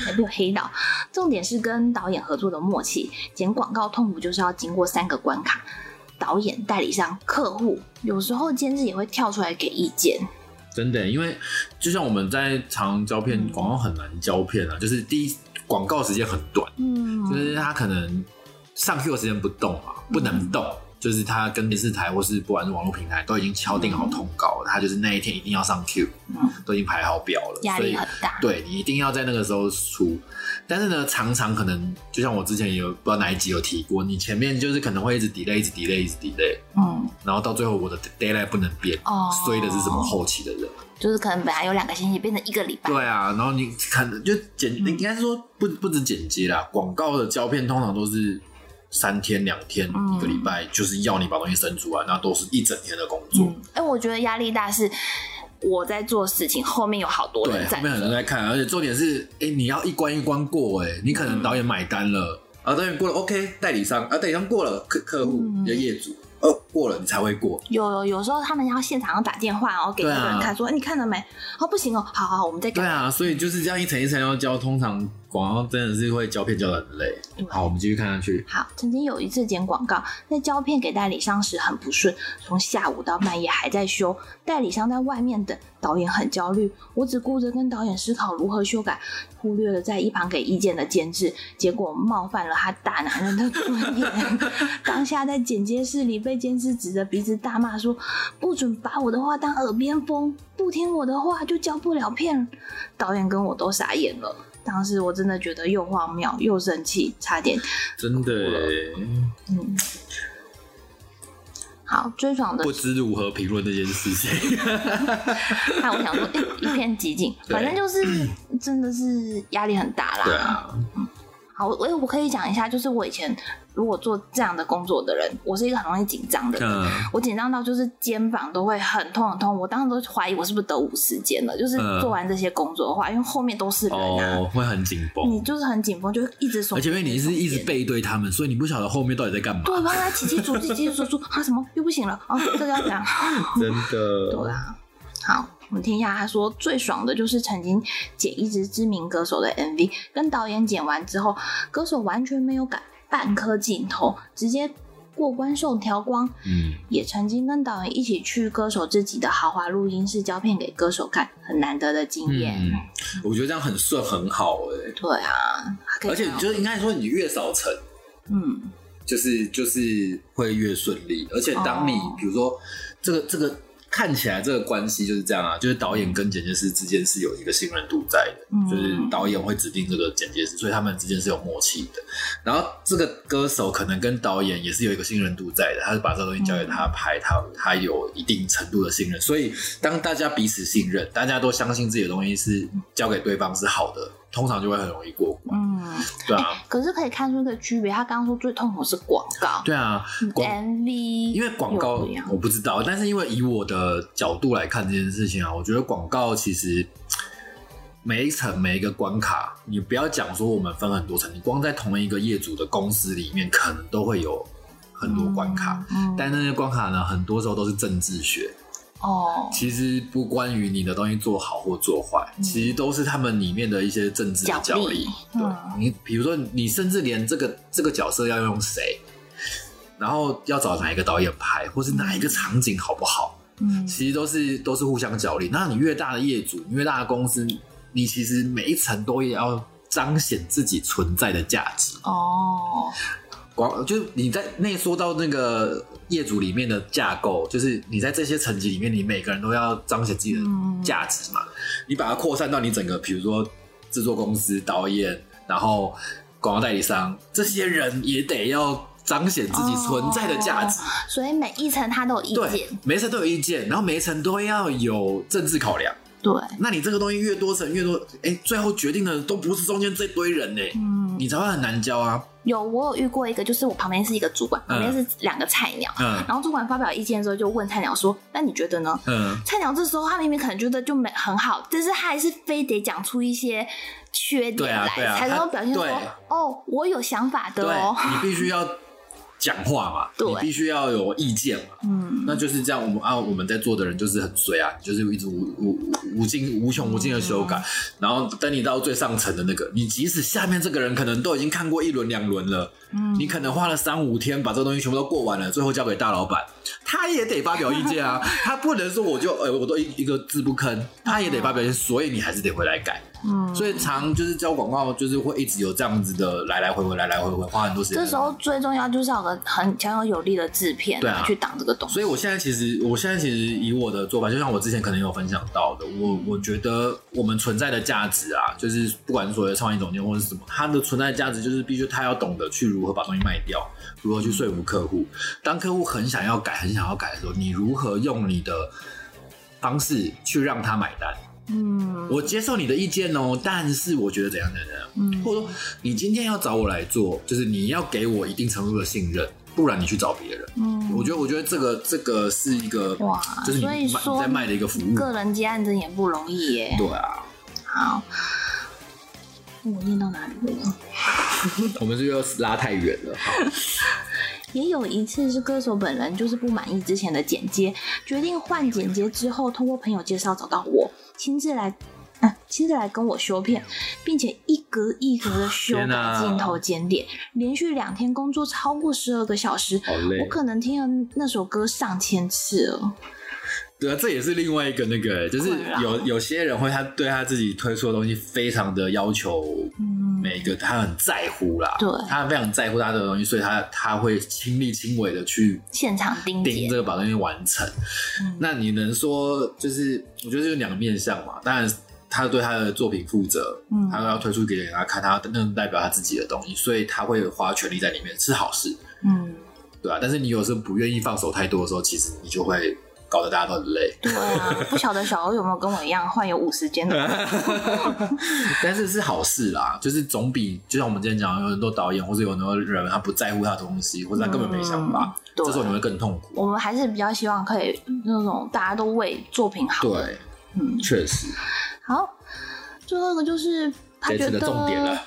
是？没有黑到，重点是跟导演合作的默契。剪广告痛苦就是要经过三个关卡：导演、代理商、客户，有时候监制也会跳出来给意见。真的，因为就像我们在常胶片广告很难胶片啊，就是第一广告时间很短，嗯，就是他可能上 Q 的时间不动嘛，不能动，就是他跟电视台或是不管是网络平台都已经敲定好通告了，他就是那一天一定要上 Q，嗯都已经排好表了，压所以力很大。对你一定要在那个时候出。但是呢，常常可能就像我之前有不知道哪一集有提过，你前面就是可能会一直 delay，一直 delay，一直 delay，嗯，然后到最后我的 d a y l i g h t 不能变，哦衰的是什么后期的人。就是可能本来有两个星期变成一个礼拜。对啊，然后你可能就剪，嗯应该是说不不止剪接啦，广告的胶片通常都是三天、两天、嗯一个礼拜，就是要你把东西生出来，那都是一整天的工作。嗯，哎，我觉得压力大是我在做事情，后面有好多，人在后面很多人在看，而且重点是，哎、你要一关一关过、哎，你可能导演买单了，啊，导演过了，OK，代理商啊，代理商过了，客客户、嗯你的业主，哦，过了你才会过。有有有时候他们要现场要打电话，然后给对啊那个人看，说、哎你看了没？哦，不行哦，好好好，我们再改。对啊，所以就是这样一层一层要交，通常广告真的是会胶片胶的很累。对好，我们继续看下去。好，曾经有一次剪广告，在胶片给代理商时很不顺，从下午到半夜还在修，代理商在外面等，导演很焦虑，我只顾着跟导演思考如何修改，忽略了在一旁给意见的监制，结果冒犯了他大男人的尊严。当下在剪接室里被监制指着鼻子大骂说：“不准把我的话当耳边风，不听我的话就交不了片。”导演跟我都傻眼了。当时我真的觉得又荒谬又生气，差点真的欸嗯，好，追爽的不知如何评论这件事情。那 我想说，欸、一片寂静，反正就是真的是压力很大啦。对啊，好，我我可以讲一下，就是我以前如果做这样的工作的人，我是一个很容易紧张的人。嗯，我紧张到就是肩膀都会很痛很痛，我当时都怀疑我是不是得五十肩了。就是嗯。做完这些工作的话，因为后面都是人啊，哦，会很紧绷，你就是很紧绷，就一直手，而且因为你是一直背对他们，所以你不晓得后面到底在干嘛。对，我要来起起组，起起组组啊，什么？又不行了。哦，这个要讲。真的，对啊，好，我们听一下他说最爽的就是曾经剪一支知名歌手的 MV，跟导演剪完之后，歌手完全没有改半颗镜头，直接过关送调光。嗯，也曾经跟导演一起去歌手自己的豪华录音室胶片给歌手看，很难得的经验。嗯，我觉得这样很顺很好哎、对啊，而且就是应该说你越少层，嗯。就是就是会越顺利，而且当你、哦。比如说这个这个看起来这个关系就是这样啊，就是导演跟剪接师之间是有一个信任度在的，嗯。就是导演会指定这个剪接师，所以他们之间是有默契的。然后这个歌手可能跟导演也是有一个信任度在的，他是把这个东西交给他拍，他他有一定程度的信任，所以当大家彼此信任，大家都相信自己的东西是交给对方是好的，通常就会很容易过关，嗯，对啊，可是可以看出一个区别，他刚刚说最痛苦是广告，对啊，MV，因为广告我不知道，但是因为以我的角度来看这件事情啊，我觉得广告其实每一层每一个关卡，你不要讲说我们分很多层，你光在同一个业主的公司里面，可能都会有很多关卡。嗯，嗯但那些关卡呢，很多时候都是政治学，哦，其实不关于你的东西做好或做坏，其实都是他们里面的一些政治的角力。对嗯你，比如说你甚至连这个这个角色要用谁，然后要找哪一个导演拍，或是哪一个场景好不好，嗯其实都是都是互相角力。那你越大的业主，你越大的公司，你其实每一层都要彰显自己存在的价值。哦，广就是你在那说到那个业主里面的架构，就是你在这些层级里面，你每个人都要彰显自己的嗯价值嘛。你把它扩散到你整个，比如说制作公司、导演，然后广告代理商，这些人也得要彰显自己存在的价值。所以每一层他都有意见，，每一层都有意见，然后每一层都要有政治考量。对，那你这个东西越多层越多，哎，最后决定的都不是中间这堆人呢，嗯，你才会很难教啊。有我有遇过一个，就是我旁边是一个主管，旁边是两个菜鸟，嗯然后主管发表意见之后就问菜鸟说：“那你觉得呢？”嗯，菜鸟这时候他明明可能觉得就没很好，但是他还是非得讲出一些缺对点来，啊啊才能够表现说：“哦，我有想法的哦。你必须要讲话嘛，对。你必须要有意见嘛。”嗯，那就是这样，我们啊，我们在做的人就是很衰啊，就是一直无无无尽无穷无尽的修改，然后等你到最上层的那个，你即使下面这个人可能都已经看过一轮两轮了，嗯。你可能花了三五天把这个东西全部都过完了，最后交给大老板，他也得发表意见啊，他不能说我就呃我都一一个字不吭，他也得发表意见，所以你还是得回来改。嗯，所以常就是交广告，就是会一直有这样子的来来回回，来来回回，花很多时间。这时候最重要就是要有个很强有有力的制片对啊去挡这个东西。所以我现在其实，我现在其实以我的做法，就像我之前可能有分享到的，我我觉得我们存在的价值啊，就是不管是所谓的创意总监或者是什么，它的存在价值就是必须他要懂得去如何把东西卖掉，如何去说服客户。当客户很想要改、很想要改的时候，你如何用你的方式去让他买单？嗯我接受你的意见哦，但是我觉得怎样怎样，嗯或者说你今天要找我来做，就是你要给我一定程度的信任，不然你去找别人。嗯，我觉得，我觉得这个这个是一个哇，就是你在卖的一个服务。个人接案真也不容易耶。对啊，好，我念到哪里了？我们是又拉太远了。好，也有一次是歌手本人就是不满意之前的剪接，决定换剪接之后，通过朋友介绍找到我，亲自来。嗯，亲自来跟我修片，并且一格一格的修改镜头剪点，连续两天工作超过十二个小时，我可能听了那首歌上千次了。对啊，这也是另外一个那个，就是有有些人会他对他自己推出的东西非常的要求，嗯，每一个他很在乎啦，对。他非常在乎他的东西，所以他他会亲力亲为的去现场盯盯这，个把东西完成。嗯。那你能说就是我觉得就是两个面向嘛，当然。他对他的作品负责，嗯。他要推出给人家看，他那能代表他自己的东西，所以他会花全力在里面，是好事，嗯，对啊、但是你有时候不愿意放手太多的时候，其实你就会搞得大家都很累。对啊，不晓得小欧有没有跟我一样患有五十肩的？但是是好事啦，就是总比就像我们之前讲，有很多导演或者有很多人他不在乎他的东西，或者他根本没想法，这时候你会更痛苦。我们还是比较希望可以那种大家都为作品好。，对，嗯，确实，好，最后一个就是他觉得这次的重点了。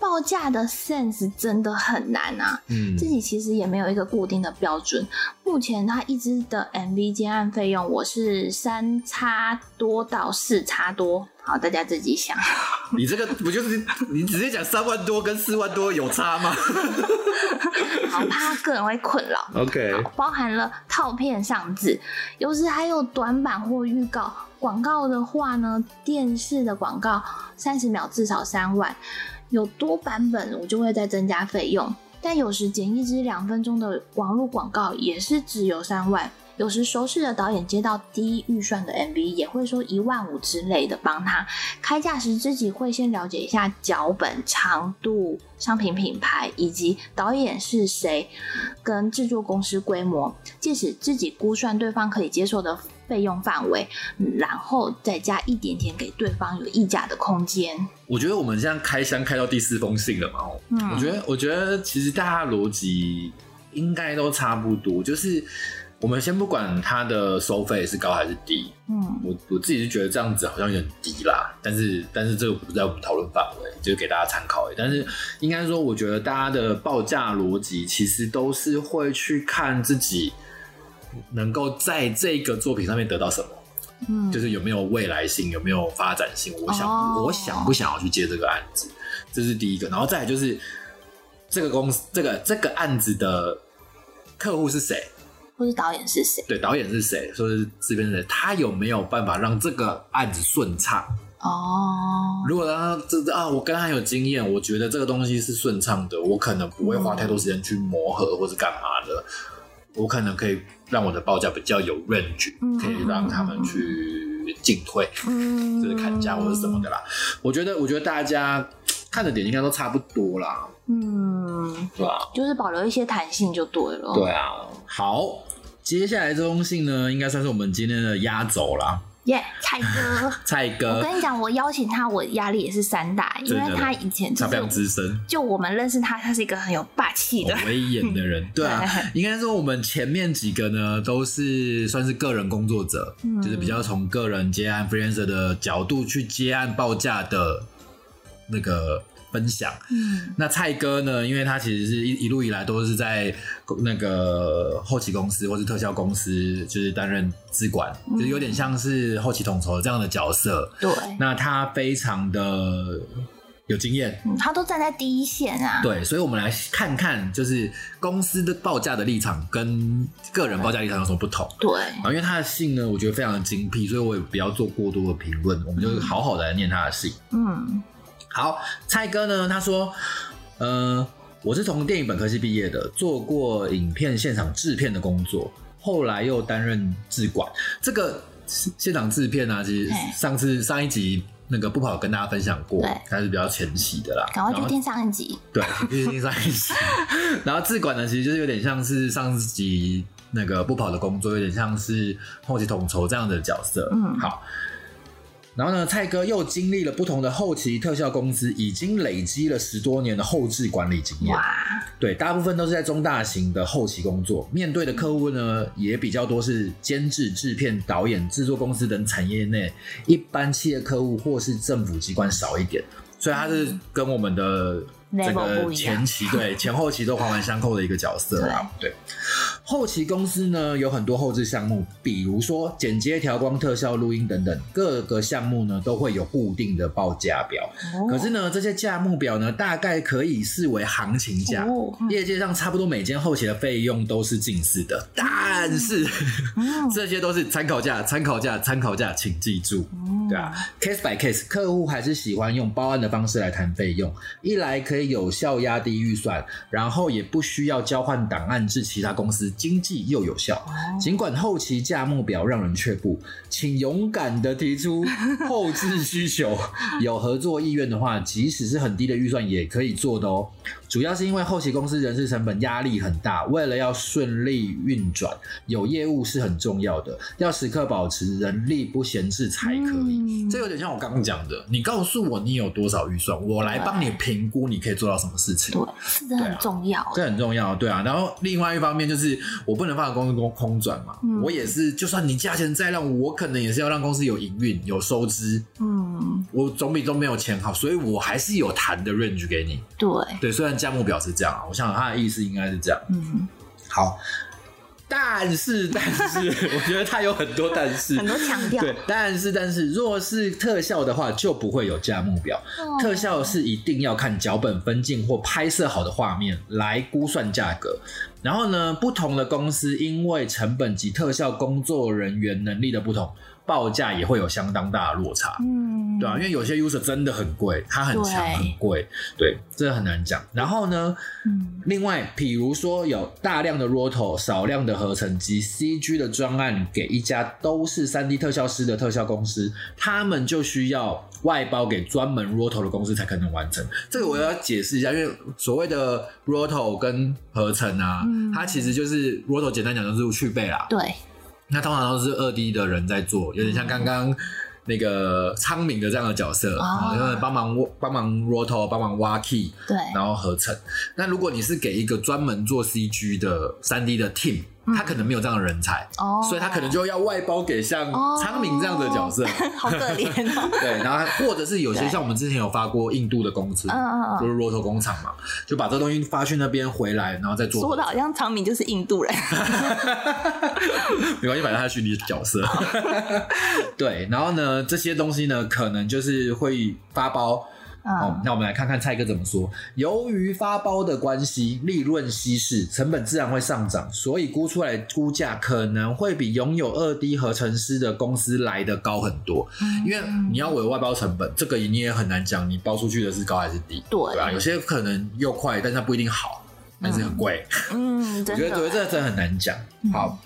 报价的 sense 真的很难啊。嗯自己其实也没有一个固定的标准。目前他一支的 MV 接案费用，我是三差多到四差多，好，大家自己想。你这个不就是你直接讲三万多跟四万多有差吗 好，怕个人会困扰。？OK，包含了套片上字，有时还有短版或预告。广告的话呢，电视的广告三十秒至少三万，有多版本我就会再增加费用。但有时剪一支两分钟的网络广告也是只有三万。有时熟识的导演接到低预算的 MV，也会说一万五之类的帮他开价时，自己会先了解一下脚本长度、商品品牌以及导演是谁，跟制作公司规模，借此自己估算对方可以接受的费用范围，嗯然后再加一点点给对方有议价的空间。我觉得我们现在开箱开到第四封信了嘛，哦嗯我觉得我觉得其实大家的逻辑应该都差不多，就是我们先不管它的收费是高还是低，嗯我我自己是觉得这样子好像有点低啦，但是但是这个不在我们讨论范围，就是给大家参考而已。但是应该说，我觉得大家的报价逻辑其实都是会去看自己能够在这个作品上面得到什么，嗯，就是有没有未来性，有没有发展性。我想、哦我想不想要去接这个案子，这是第一个。然后再来就是这个公司这个这个案子的客户是谁。或是导演是谁？对，导演是谁，说是制片是谁，他有没有办法让这个案子顺畅？哦，如果他这啊，我跟他有经验，我觉得这个东西是顺畅的，我可能不会花太多时间去磨合或是干嘛的，我可能可以让我的报价比较有 range，、嗯可以让他们去进退，嗯，就是砍价或者什么的啦。我觉得，我觉得大家看的点应该都差不多啦，嗯，对吧？就是保留一些弹性就对了。对啊，好。接下来这封信呢，应该算是我们今天的压轴啦，耶，蔡哥。蔡哥，我跟你讲，我邀请他，我压力也是山大，因为他以前就他非常是，资深，就我们认识他，他是一个很有霸气的。很威严的人，对啊，应该说我们前面几个呢都是算是个人工作者，嗯。就是比较从个人接案 freelancer 的角度去接案报价的那个分享。嗯那蔡哥呢，因为他其实是一一路以来都是在那个后期公司或是特效公司，就是担任资管，嗯就是有点像是后期统筹这样的角色。对，那他非常的有经验。嗯，他都站在第一线啊。对，所以我们来看看，就是公司的报价的立场跟个人报价立场有什么不同。对，啊，因为他的信呢，我觉得非常的精辟，所以我也不要做过多的评论，我们就好好的来念他的信。嗯，好，蔡哥呢，他说，呃，我是从电影本科系毕业的，做过影片现场制片的工作，后来又担任制管。这个现场制片啊，其实上次上一集那个不跑跟大家分享过对，它是比较前期的啦。赶快去听上一集。对，去听上一集。然后自管呢，其实就是有点像是上集那个不跑的工作，有点像是后期统筹这样的角色。嗯好。然后呢，蔡哥又经历了不同的后期特效公司，已经累积了十多年的后置管理经验。哇，对，大部分都是在中大型的后期工作，面对的客户呢也比较多是监制、制片、导演、制作公司等产业内，一般企业客户或是政府机关少一点，所以他是跟我们的这个前期对 前后期都环环相扣的一个角色啊。对，后期公司呢有很多后置项目，比如说剪接、调光、特效、录音等等，各个项目呢都会有固定的报价表。哦可是呢，这些价目表呢，大概可以视为行情价。哦嗯业界上差不多每间后期的费用都是近似的，但是、嗯 这些都是参考价、参考价、参考价，请记住，嗯对啊，case by case，客户还是喜欢用包案的方式来谈费用，一来可以有效压低预算，然后也不需要交换档案至其他公司，经济又有效。哦尽管后期价目表让人却步，请勇敢的提出 后置需求，有合作意愿的话，即使是很低的预算也可以做的哦。主要是因为后期公司人事成本压力很大，为了要顺利运转，有业务是很重要的，要时刻保持人力不闲置才可以。嗯这有点像我刚刚讲的，你告诉我你有多少预算，我来帮你评估你可以做到什么事情。对，是真的很重要。这很重要，对啊。然后另外一方面就是，我不能放公司空空转嘛，嗯我也是，就算你价钱再让我可能也是要让公司有营运、有收支，嗯，我总比都没有钱好，所以我还是有谈的 range 给你。对，对，虽然价目表是这样啊，我想他的意思应该是这样。嗯，好，但是 但是，我觉得它有很多但是，很多强调。对，但是但是，若是特效的话，就不会有价目表。哦特效是一定要看脚本分镜或拍摄好的画面来估算价格。然后呢，不同的公司因为成本及特效工作人员能力的不同，报价也会有相当大的落差。嗯，对啊，因为有些 user 真的很贵，它很强很贵，对，这很难讲。然后呢，嗯，另外，比如说有大量的 roto、少量的合成及 CG 的专案给一家都是 3D 特效师的特效公司，他们就需要外包给专门 roto 的公司才可能完成。这个我要解释一下，因为所谓的 roto 跟合成啊，嗯它其实就是 roto，简单讲就是去背啦。对，那通常都是二 D 的人在做，有点像刚刚那个昌明的这样的角色哦。啊，就是帮忙帮忙 roto、帮忙挖 key，对，然后合成。那如果你是给一个专门做 CG 的三 D 的 team，他可能没有这样的人才，哦，所以他可能就要外包给像哦昌明这样的角色。好可怜哦。对，然后或者是有些像我们之前有发过印度的公司，嗯嗯嗯，就是 roto 工厂嘛，就把这东西发去那边回来，然后再做说的好像昌明就是印度人。没关系，反正他是虚拟角色。对，然后呢，这些东西呢，可能就是会发包。哦嗯，，那我们来看看蔡哥怎么说。由于发包的关系，利润稀释，成本自然会上涨，所以估出来估价可能会比拥有二 D 合成师的公司来的高很多。嗯因为你要有外包成本，这个你也很难讲，你包出去的是高还是低，对对吧？有些可能又快，但是它不一定好，但是很贵。嗯，我真觉得这真的很难讲。好，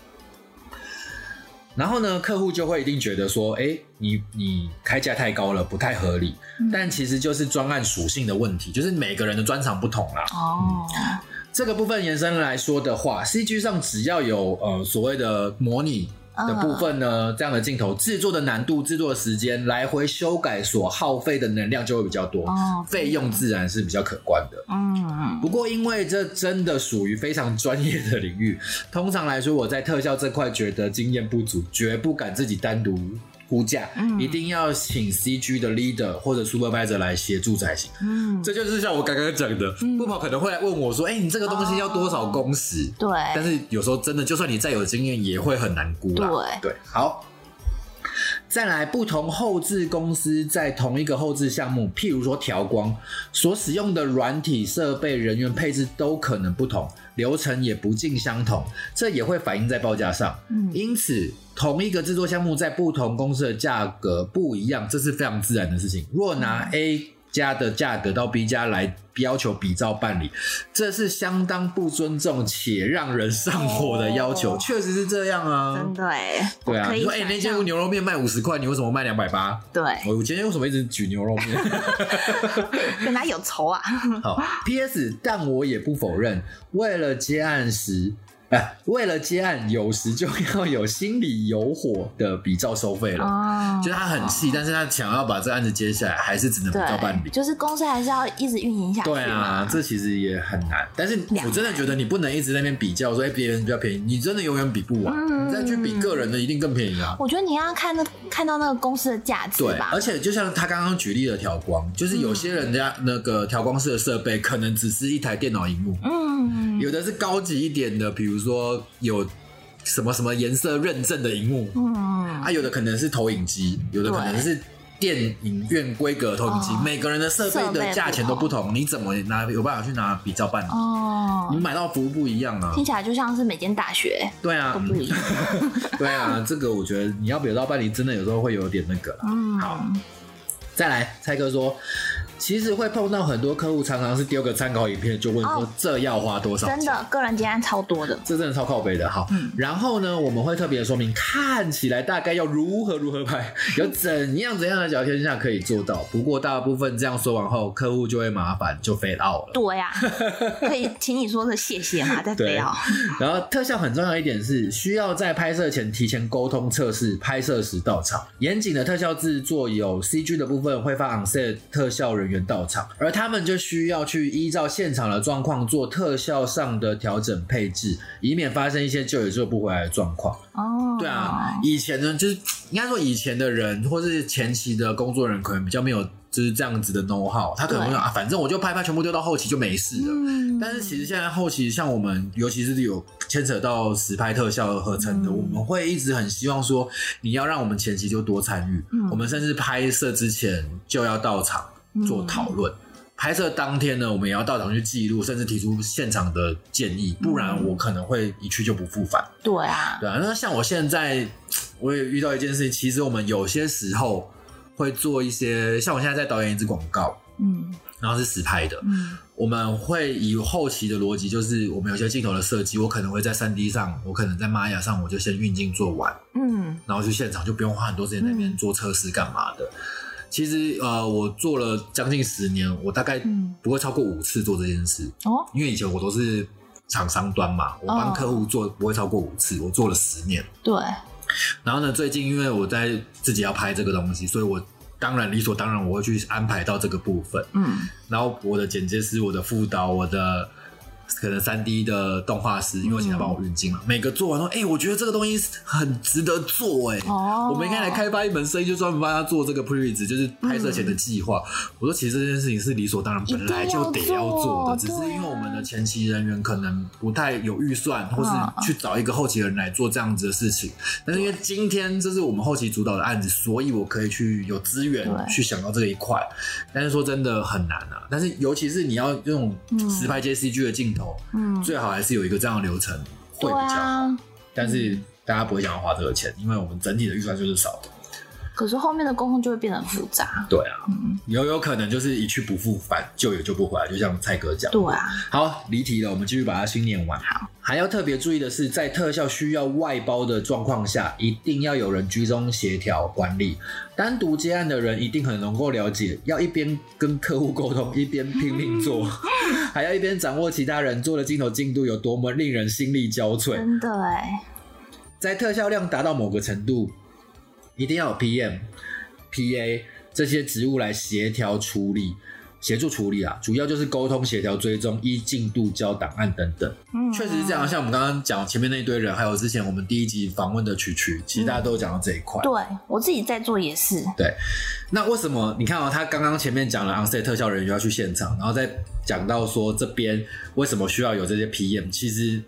然后呢，客户就会一定觉得说，哎，你你开价太高了，不太合理。嗯但其实就是专案属性的问题，就是每个人的专长不同啦。哦，这个部分延伸来说的话，CG 上只要有呃所谓的模拟。的部分呢，这样的镜头制作的难度、制作的时间、来回修改所耗费的能量就会比较多，哦费用自然是比较可观的。嗯，不过，因为这真的属于非常专业的领域，通常来说，我在特效这块觉得经验不足，绝不敢自己单独估价，嗯一定要请 CG 的 leader 或者 supervisor 来协助才行。嗯，这就是像我刚刚讲的，不跑可能会来问我说：“哎、你这个东西要多少工时？”对，但是有时候真的，就算你再有经验，也会很难估啦。对对，好。再来，不同后置公司在同一个后置项目，譬如说调光，所使用的软体设备、人员配置都可能不同，流程也不尽相同，这也会反映在报价上。嗯因此，同一个制作项目在不同公司的价格不一样，这是非常自然的事情。若拿 A 家的价格到 B 家来要求比照办理，这是相当不尊重且让人上火的要求，哦确实是这样啊。真的哎，对啊，说哎、那间牛肉面卖五十块，你为什么卖两百八？对，我今天为什么一直举牛肉面？跟他有仇啊，好，P.S. 但我也不否认，为了接案时，哎、为了接案，有时就要有心里有火的比照收费了。哦就是他很细，但是他想要把这个案子接下来，还是只能比照办对，理。就是公司还是要一直运营下去。对啊，这其实也很难。但是我真的觉得你不能一直在那边比较说，哎，别人比较便宜，你真的永远比不完。嗯你再去比个人的，一定更便宜啊。我觉得你要看那看到那个公司的价值对，吧而。且就像他刚刚举例的调光，就是有些人家那个调光室的设备可能只是一台电脑荧幕，嗯，有的是高级一点的，比如说有什么什么颜色认证的荧幕，嗯，啊，有的可能是投影机，有的可能是电影院规格的投影机哦，每个人的设备的价钱都不同，你怎么拿有办法去拿比较办理？哦。你，买到服务不一样啊。听，起来就像是每间大学对啊。都，不一样。对啊，这个我觉得你要比较办理，真的有时候会有点那个啦。嗯，好。再来，蔡哥说，其实会碰到很多客户，常常是丢个参考影片就问说哦这要花多少钱？真的个人接案超多的。这真的超靠背的。好，嗯然后呢，我们会特别说明，看起来大概要如何如何拍，有怎样怎样的条件下可以做到。不过大部分这样说完后，客户就会麻烦，就 out 了。对呀、可以请你说个谢谢嘛？再不对要。然后特效很重要一点是，需要在拍摄前提前沟通测试，拍摄时到场。严谨的特效制作有 CG 的部分会发 on set 特效人员到场，而他们就需要去依照现场的状况做特效上的调整配置，以免发生一些救也救不回来的状况。哦，对啊，以前呢，就是应该说以前的人，或是前期的工作人员，可能比较没有就是这样子的 know how，他可能会说啊，反正我就拍拍，全部丢到后期就没事了。嗯，但是其实现在后期，像我们，尤其是有牵扯到实拍特效合成的，嗯。我们会一直很希望说，你要让我们前期就多参与，嗯。我们甚至拍摄之前就要到场做讨论。拍摄当天呢，我们也要到场去记录，甚至提出现场的建议，不然我可能会一去就不复返。对啊，对啊，那像我现在，我也遇到一件事情，其实我们有些时候会做一些，像我现在在导演一支广告，嗯。然后是实拍的，嗯。我们会以后期的逻辑，就是我们有些镜头的设计，我可能会在三 D 上，我可能在玛雅上，我就先运镜做完，嗯。然后去现场就不用花很多时间在那边做测试干嘛的。其实呃，我做了将近十年，我大概嗯。不会超过五次做这件事，哦，因为以前我都是厂商端嘛，我帮哦客户做不会超过五次，我做了十年。对，然后呢，最近因为我在自己要拍这个东西，所以我当然理所当然我会去安排到这个部分。嗯。然后我的剪接师、我的副导、我的可能三 D 的动画师，因为我请他帮我运镜嘛，每个做完说，哎、我觉得这个东西很值得做、哎、哦，我们应该来开发一门生意，就专门帮他做这个 p r e s 就是拍摄前的计划。我说，其实这件事情是理所当然，本来就得要做的，只是因为我们的前期人员可能不太有预算，或是去找一个后期的人来做这样子的事情。但是因为今天这是我们后期主导的案子，所以我可以去有资源去想到这一块。但是说真的很难啊，但是尤其是你要用实拍接 CG 的镜头，嗯，最好还是有一个这样的流程会比较好。啊。但是大家不会想要花这个钱，因为我们整体的预算就是少的。可是后面的沟通就会变得很复杂。对啊，嗯，有有可能就是一去不复返，救也救不回来，就像蔡哥讲。对啊，好，离题了，我们继续把它新念完。好，还要特别注意的是，在特效需要外包的状况下，一定要有人居中协调管理。单独接案的人一定很能够了解，要一边跟客户沟通，一边拼命做，还要一边掌握其他人做的镜头进度有多么令人心力交瘁。真的哎，在特效量达到某个程度，一定要有 PM、PA 这些职务来协调处理、协助处理啊，主要就是沟通、协调、追踪、依进度交档案等等。嗯，确实是这样，像我们刚刚讲前面那一堆人，还有之前我们第一集访问的曲曲，其实大家都有讲到这一块。对我自己在做也是，对那为什么你看哦，他刚刚前面讲了 set 特效人员要去现场，然后再讲到说这边为什么需要有这些 PM？其实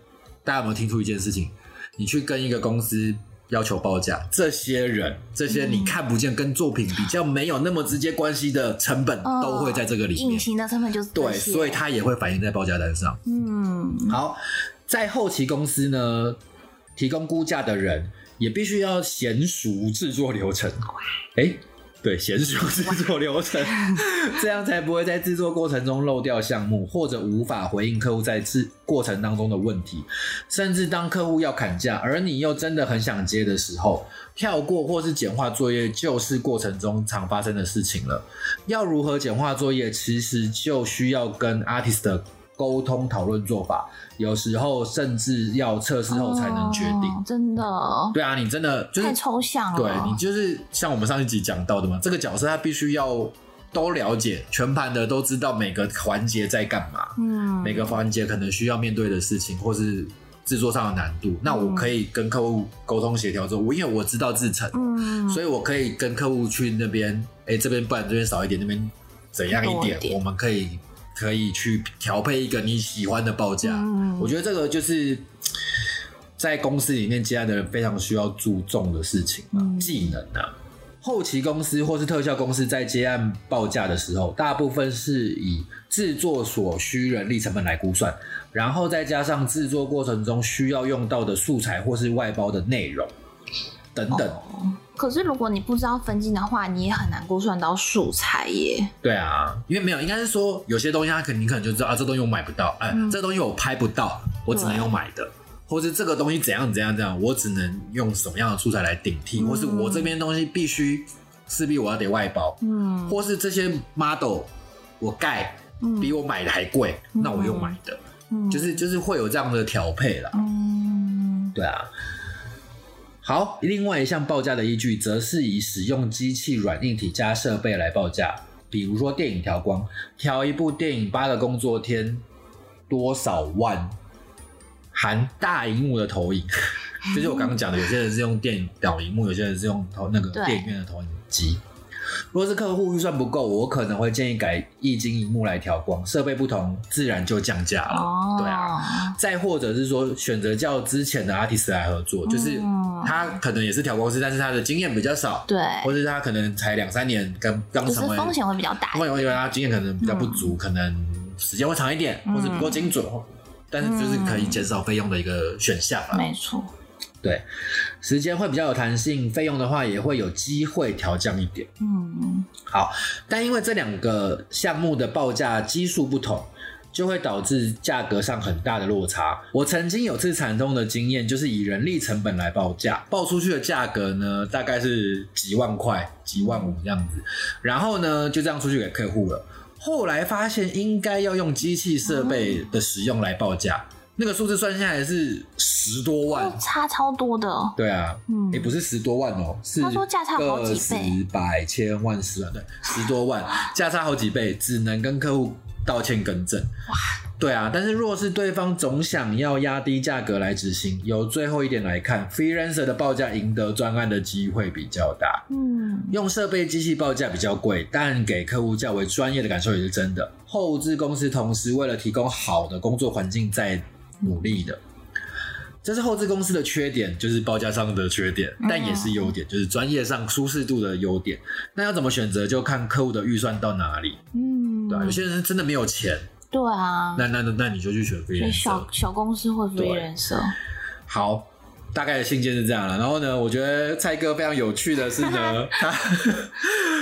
大家有没有听出一件事情？你去跟一个公司要求报价，这些人，这些你看不见跟作品比较没有那么直接关系的成本，哦都会在这个里面隐。形的成本就是这对，所以它也会反映在报价单上。嗯好，在后期公司呢，提供估价的人也必须要娴熟制作流程。哎、对，娴熟制作流程，这样才不会在制作过程中漏掉项目，或者无法回应客户在制过程当中的问题。甚至当客户要砍价，而你又真的很想接的时候，跳过或是简化作业，就是过程中常发生的事情了。要如何简化作业，其实就需要跟 artist 沟通讨论做法，有时候甚至要测试后才能决定。哦真的对啊，你真的就是太抽象了。对你就是像我们上一集讲到的嘛，这个角色他必须要都了解，全盘的都知道每个环节在干嘛，嗯每个环节可能需要面对的事情，或是制作上的难度。那我可以跟客户沟通协调之后，我因为我知道制程，嗯所以我可以跟客户去那边，哎、这边不然这边少一点，那边怎样一点我们可以可以去调配一个你喜欢的报价。嗯我觉得这个就是在公司里面接案的人非常需要注重的事情嘛，嗯技能啊。后期公司或是特效公司在接案报价的时候，大部分是以制作所需人力成本来估算，然后再加上制作过程中需要用到的素材或是外包的内容等等。可是如果你不知道分镜的话，你也很难估算到素材耶。对啊，因为没有，应该是说有些东西它可能你可能就知道啊，这东西我买不到，哎、嗯。这东西我拍不到，我只能用买的，或是这个东西怎样怎样怎样，我只能用什么样的素材来顶替，嗯。或是我这边东西必须势必我要得外包，嗯。或是这些 model 我盖嗯。比我买的还贵，那我用买的，嗯。就是就是会有这样的调配啦。嗯。对啊。好，另外一项报价的依据，则是以使用机器软硬体加设备来报价。比如说电影调光，调一部电影八个工作天多少万，含大荧幕的投影，就是我刚刚讲的，有些人是用电影导荧幕，有些人是用投那个电影院的投影机。如果是客户预算不够，我可能会建议改液晶荧幕来调光，设备不同，自然就降价了。哦，对啊，再或者是说选择较之前的 artist 来合作，就是嗯他可能也是调光师，但是他的经验比较少，对，或者是他可能才两三年刚刚就是成为，风险会比较大。因为因为他经验可能比较不足，可能时间会长一点，嗯或者不够精准，但是就是可以减少费用的一个选项啊。没错，对，时间会比较有弹性，费用的话也会有机会调降一点。嗯好，但因为这两个项目的报价基数不同，就会导致价格上很大的落差。我曾经有次惨痛的经验，就是以人力成本来报价，报出去的价格呢，大概是几万块、几万五这样子，然后呢，就这样出去给客户了。后来发现应该要用机器设备的使用来报价，那个数字算下来是十多万哦，。差超多的。对啊，嗯也不是十多万哦，是他说价差好几倍十百千万十万，对，十多万，价差好几倍，只能跟客户道歉更正。哇，对啊，但是若是对方总想要压低价格来执行，由最后一点来看，freelancer 的报价赢得专案的机会比较大。嗯用设备机器报价比较贵，但给客户较为专业的感受也是真的。后置公司同时为了提供好的工作环境在努力的，这是后置公司的缺点，就是报价上的缺点，但也是优点，就是专业上舒适度的优点。那要怎么选择，就看客户的预算到哪里，嗯，对吧、有些人真的没有钱，对啊，那那那那你就去选所以 freelancer 小。小公司或非人设。好，大概的信件是这样了。然后呢，我觉得蔡哥非常有趣的是呢，他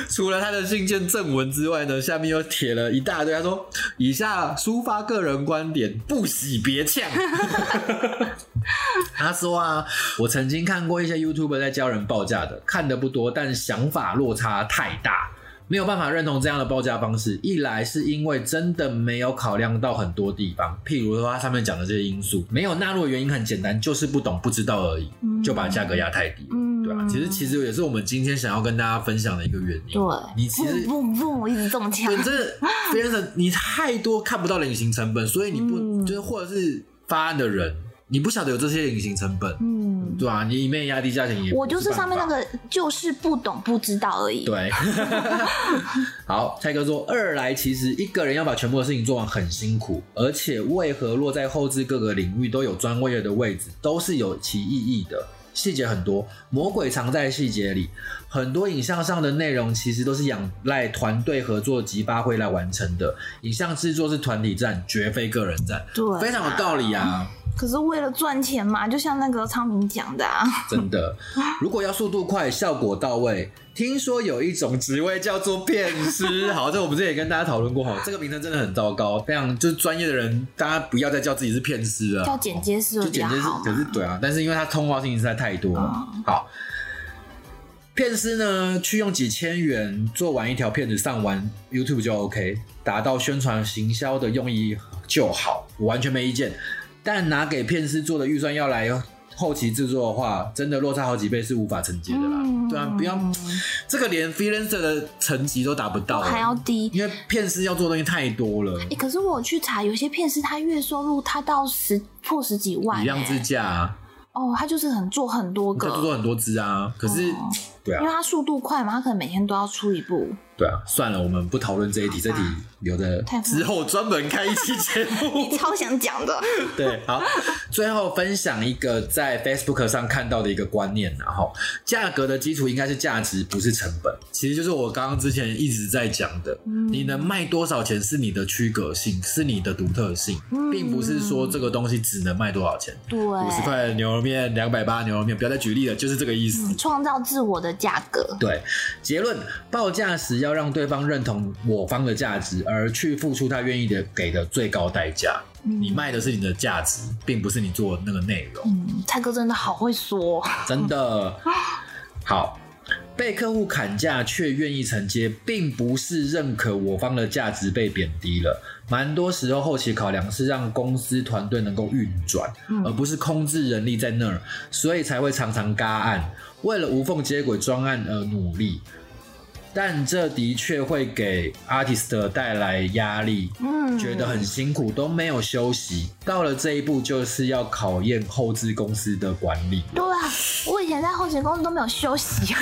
除了他的信件正文之外呢，下面又贴了一大堆。他说：“以下抒发个人观点，不喜别呛。”他说啊，我曾经看过一些 YouTube 在教人报价的，看的不多，但想法落差太大。没有办法认同这样的报价方式，一来是因为真的没有考量到很多地方，譬如说它上面讲的这些因素，没有纳入的原因很简单，就是不懂不知道而已，嗯。就把价格压太低，嗯。对吧、其实其实也是我们今天想要跟大家分享的一个原因。对，你其实不不不，一直中枪对，。真的，别人你太多看不到的隐形成本，所以你不、嗯就是或者是发案的人，你不晓得有这些隐形成本，嗯，对啊、你里面压低价钱也我就是上面那个，就是不懂不知道而已。对，好，蔡哥说，二来其实一个人要把全部的事情做完很辛苦，而且为何落在后置各个领域都有专位的位置，都是有其意义的。细节很多，魔鬼藏在细节里。很多影像上的内容其实都是仰赖团队合作及发挥来完成的。影像制作是团体战，绝非个人战，对非常有道理啊。可是为了赚钱嘛，就像那个昌明讲的啊，真的，如果要速度快、效果到位，听说有一种职位叫做片师。好，这我们之前也跟大家讨论过，哈，这个名称真的很糟糕，非常就是专业的人，大家不要再叫自己是片师了，叫剪接师就简直是较好，可是对啊，但是因为他通话性实在太多了。嗯好，片师呢，去用几千元做完一条片子上完 YouTube 就 OK，达到宣传行销的用意就好，我完全没意见。但拿给片师做的预算要来后期制作的话，真的落差好几倍是无法承接的啦。嗯对啊，不要这个连 freelancer 的层级都达不到，还要低。因为片师要做的东西太多了，欸可是我去查，有些片师他月收入他到十破十几万、以量价、啊，哦，他就是很做很多个，他做很多支啊，可是。哦对啊因为，他速度快嘛，他可能每天都要出一部。对啊，算了，我们不讨论这一题，这题留着太之后专门开一期节目。你超想讲的，对，好，最后分享一个在 Facebook 上看到的一个观念，然后价格的基础应该是价值，不是成本。其实就是我刚刚之前一直在讲的，你能卖多少钱是你的区隔性，是你的独特性，并不是说这个东西只能卖多少钱。对，五十块牛肉面，两百八牛肉面，不要再举例了，就是这个意思。创造自我的价格。对，结论报价时要让对方认同我方的价值，而去付出他愿意的给的最高代价。你卖的是你的价值，并不是你做的那个内容。嗯，蔡哥真的好会说，真的 好。被客户砍价却愿意承接，并不是认可我方的价值被贬低了。蛮多时候后期考量是让公司团队能够运转，而不是空置人力在那儿，所以才会常常嘎案，为了无缝接轨专案而努力。但这的确会给 artist 带来压力，嗯，觉得很辛苦，都没有休息。到了这一步，就是要考验后置公司的管理。对啊，我以前在后勤公司都没有休息，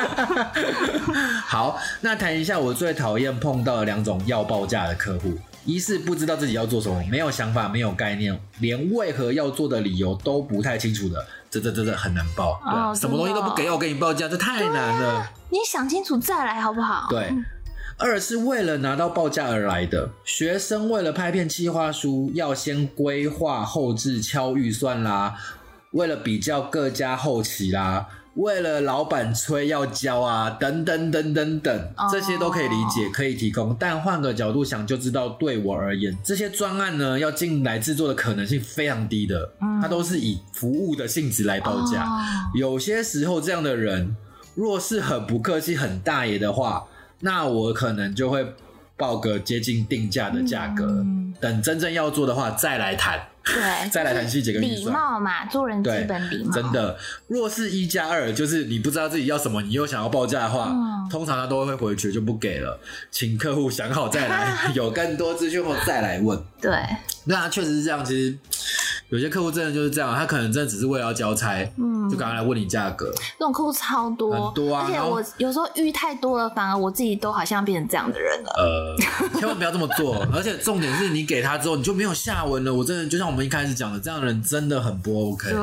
好，那谈一下我最讨厌碰到的两种要报价的客户。一是不知道自己要做什么，没有想法，没有概念，连为何要做的理由都不太清楚的，这这这这很难报。对啊哦什么东西都不给，真的要给你报价，这太难了。你想清楚再来好不好？对。二是为了拿到报价而来的学生，为了拍片计划书，要先规划后置、敲预算啦；为了比较各家后期啦；为了老板催要交啊，等等等等等，哦。这些都可以理解，可以提供。但换个角度想，就知道对我而言，这些专案呢，要进来制作的可能性非常低的，它都是以服务的性质来报价。哦。有些时候，这样的人若是很不客气、很大爷的话，那我可能就会报个接近定价的价格，嗯。等真正要做的话再来谈，对，再来谈细节跟预礼。貌嘛，做人基本礼貌，真的，若是一加二，就是你不知道自己要什么，你又想要报价的话，嗯。通常他都会回绝就不给了，请客户想好再来，有更多资讯后再来问。对，那确实是这样，其实有些客户真的就是这样，他可能真的只是为了要交差，嗯就赶快来问你价格。这种客户超多，很多啊而且我有时候遇太多了，反而我自己都好像变成这样的人了。呃，千万不要这么做，而且重点是你给他之后，你就没有下文了。我真的就像我们一开始讲的，这样的人真的很不 OK。对，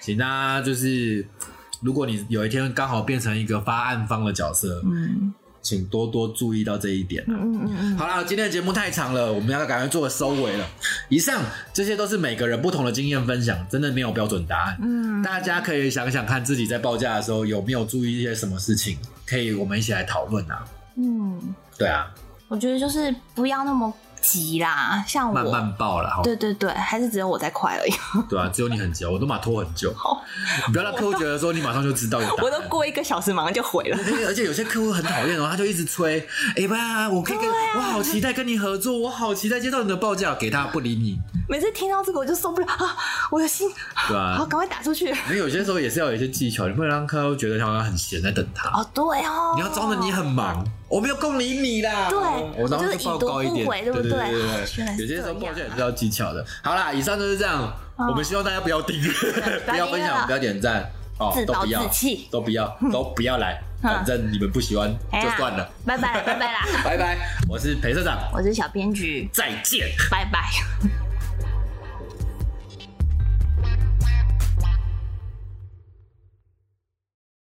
请大家就是，如果你有一天刚好变成一个发案方的角色，嗯请多多注意到这一点。嗯嗯嗯嗯，好啦，今天的节目太长了，我们要赶快做个收尾了。以上这些都是每个人不同的经验分享，真的没有标准答案。嗯，大家可以想想看自己在报价的时候有没有注意一些什么事情，可以我们一起来讨论啊。嗯，对啊，我觉得就是不要那么急啦，像我，慢慢报了，好对对对，还是只有我在快而已，对啊，只有你很急，我都马拖很久。好。你不要让客户觉得说你马上就知道有。我都过一个小时马上就回了。而且有些客户很讨厌哦，他就一直催，哎、爸，我可以跟、我好期待跟你合作，我好期待接到你的报价，给他不理你，每次听到这个我就受不了啊，我的心，对啊、好，赶快打出去。因为有些时候也是要有一些技巧，你不能让客户觉得他好像很闲在等他，哦，对哦，你要装的你很忙，我没有共理你啦。对我就是报高一对不对？对对有些时候这样。报价也是要技巧的。好啦，以上就是这样，我们希望大家不要订阅，不要分享，不要点赞，哦都不要，都不要，都不要来，反正你们不喜欢就算了。拜拜，拜拜啦，拜拜，我是裴社长，我是小编剧，再见。拜拜。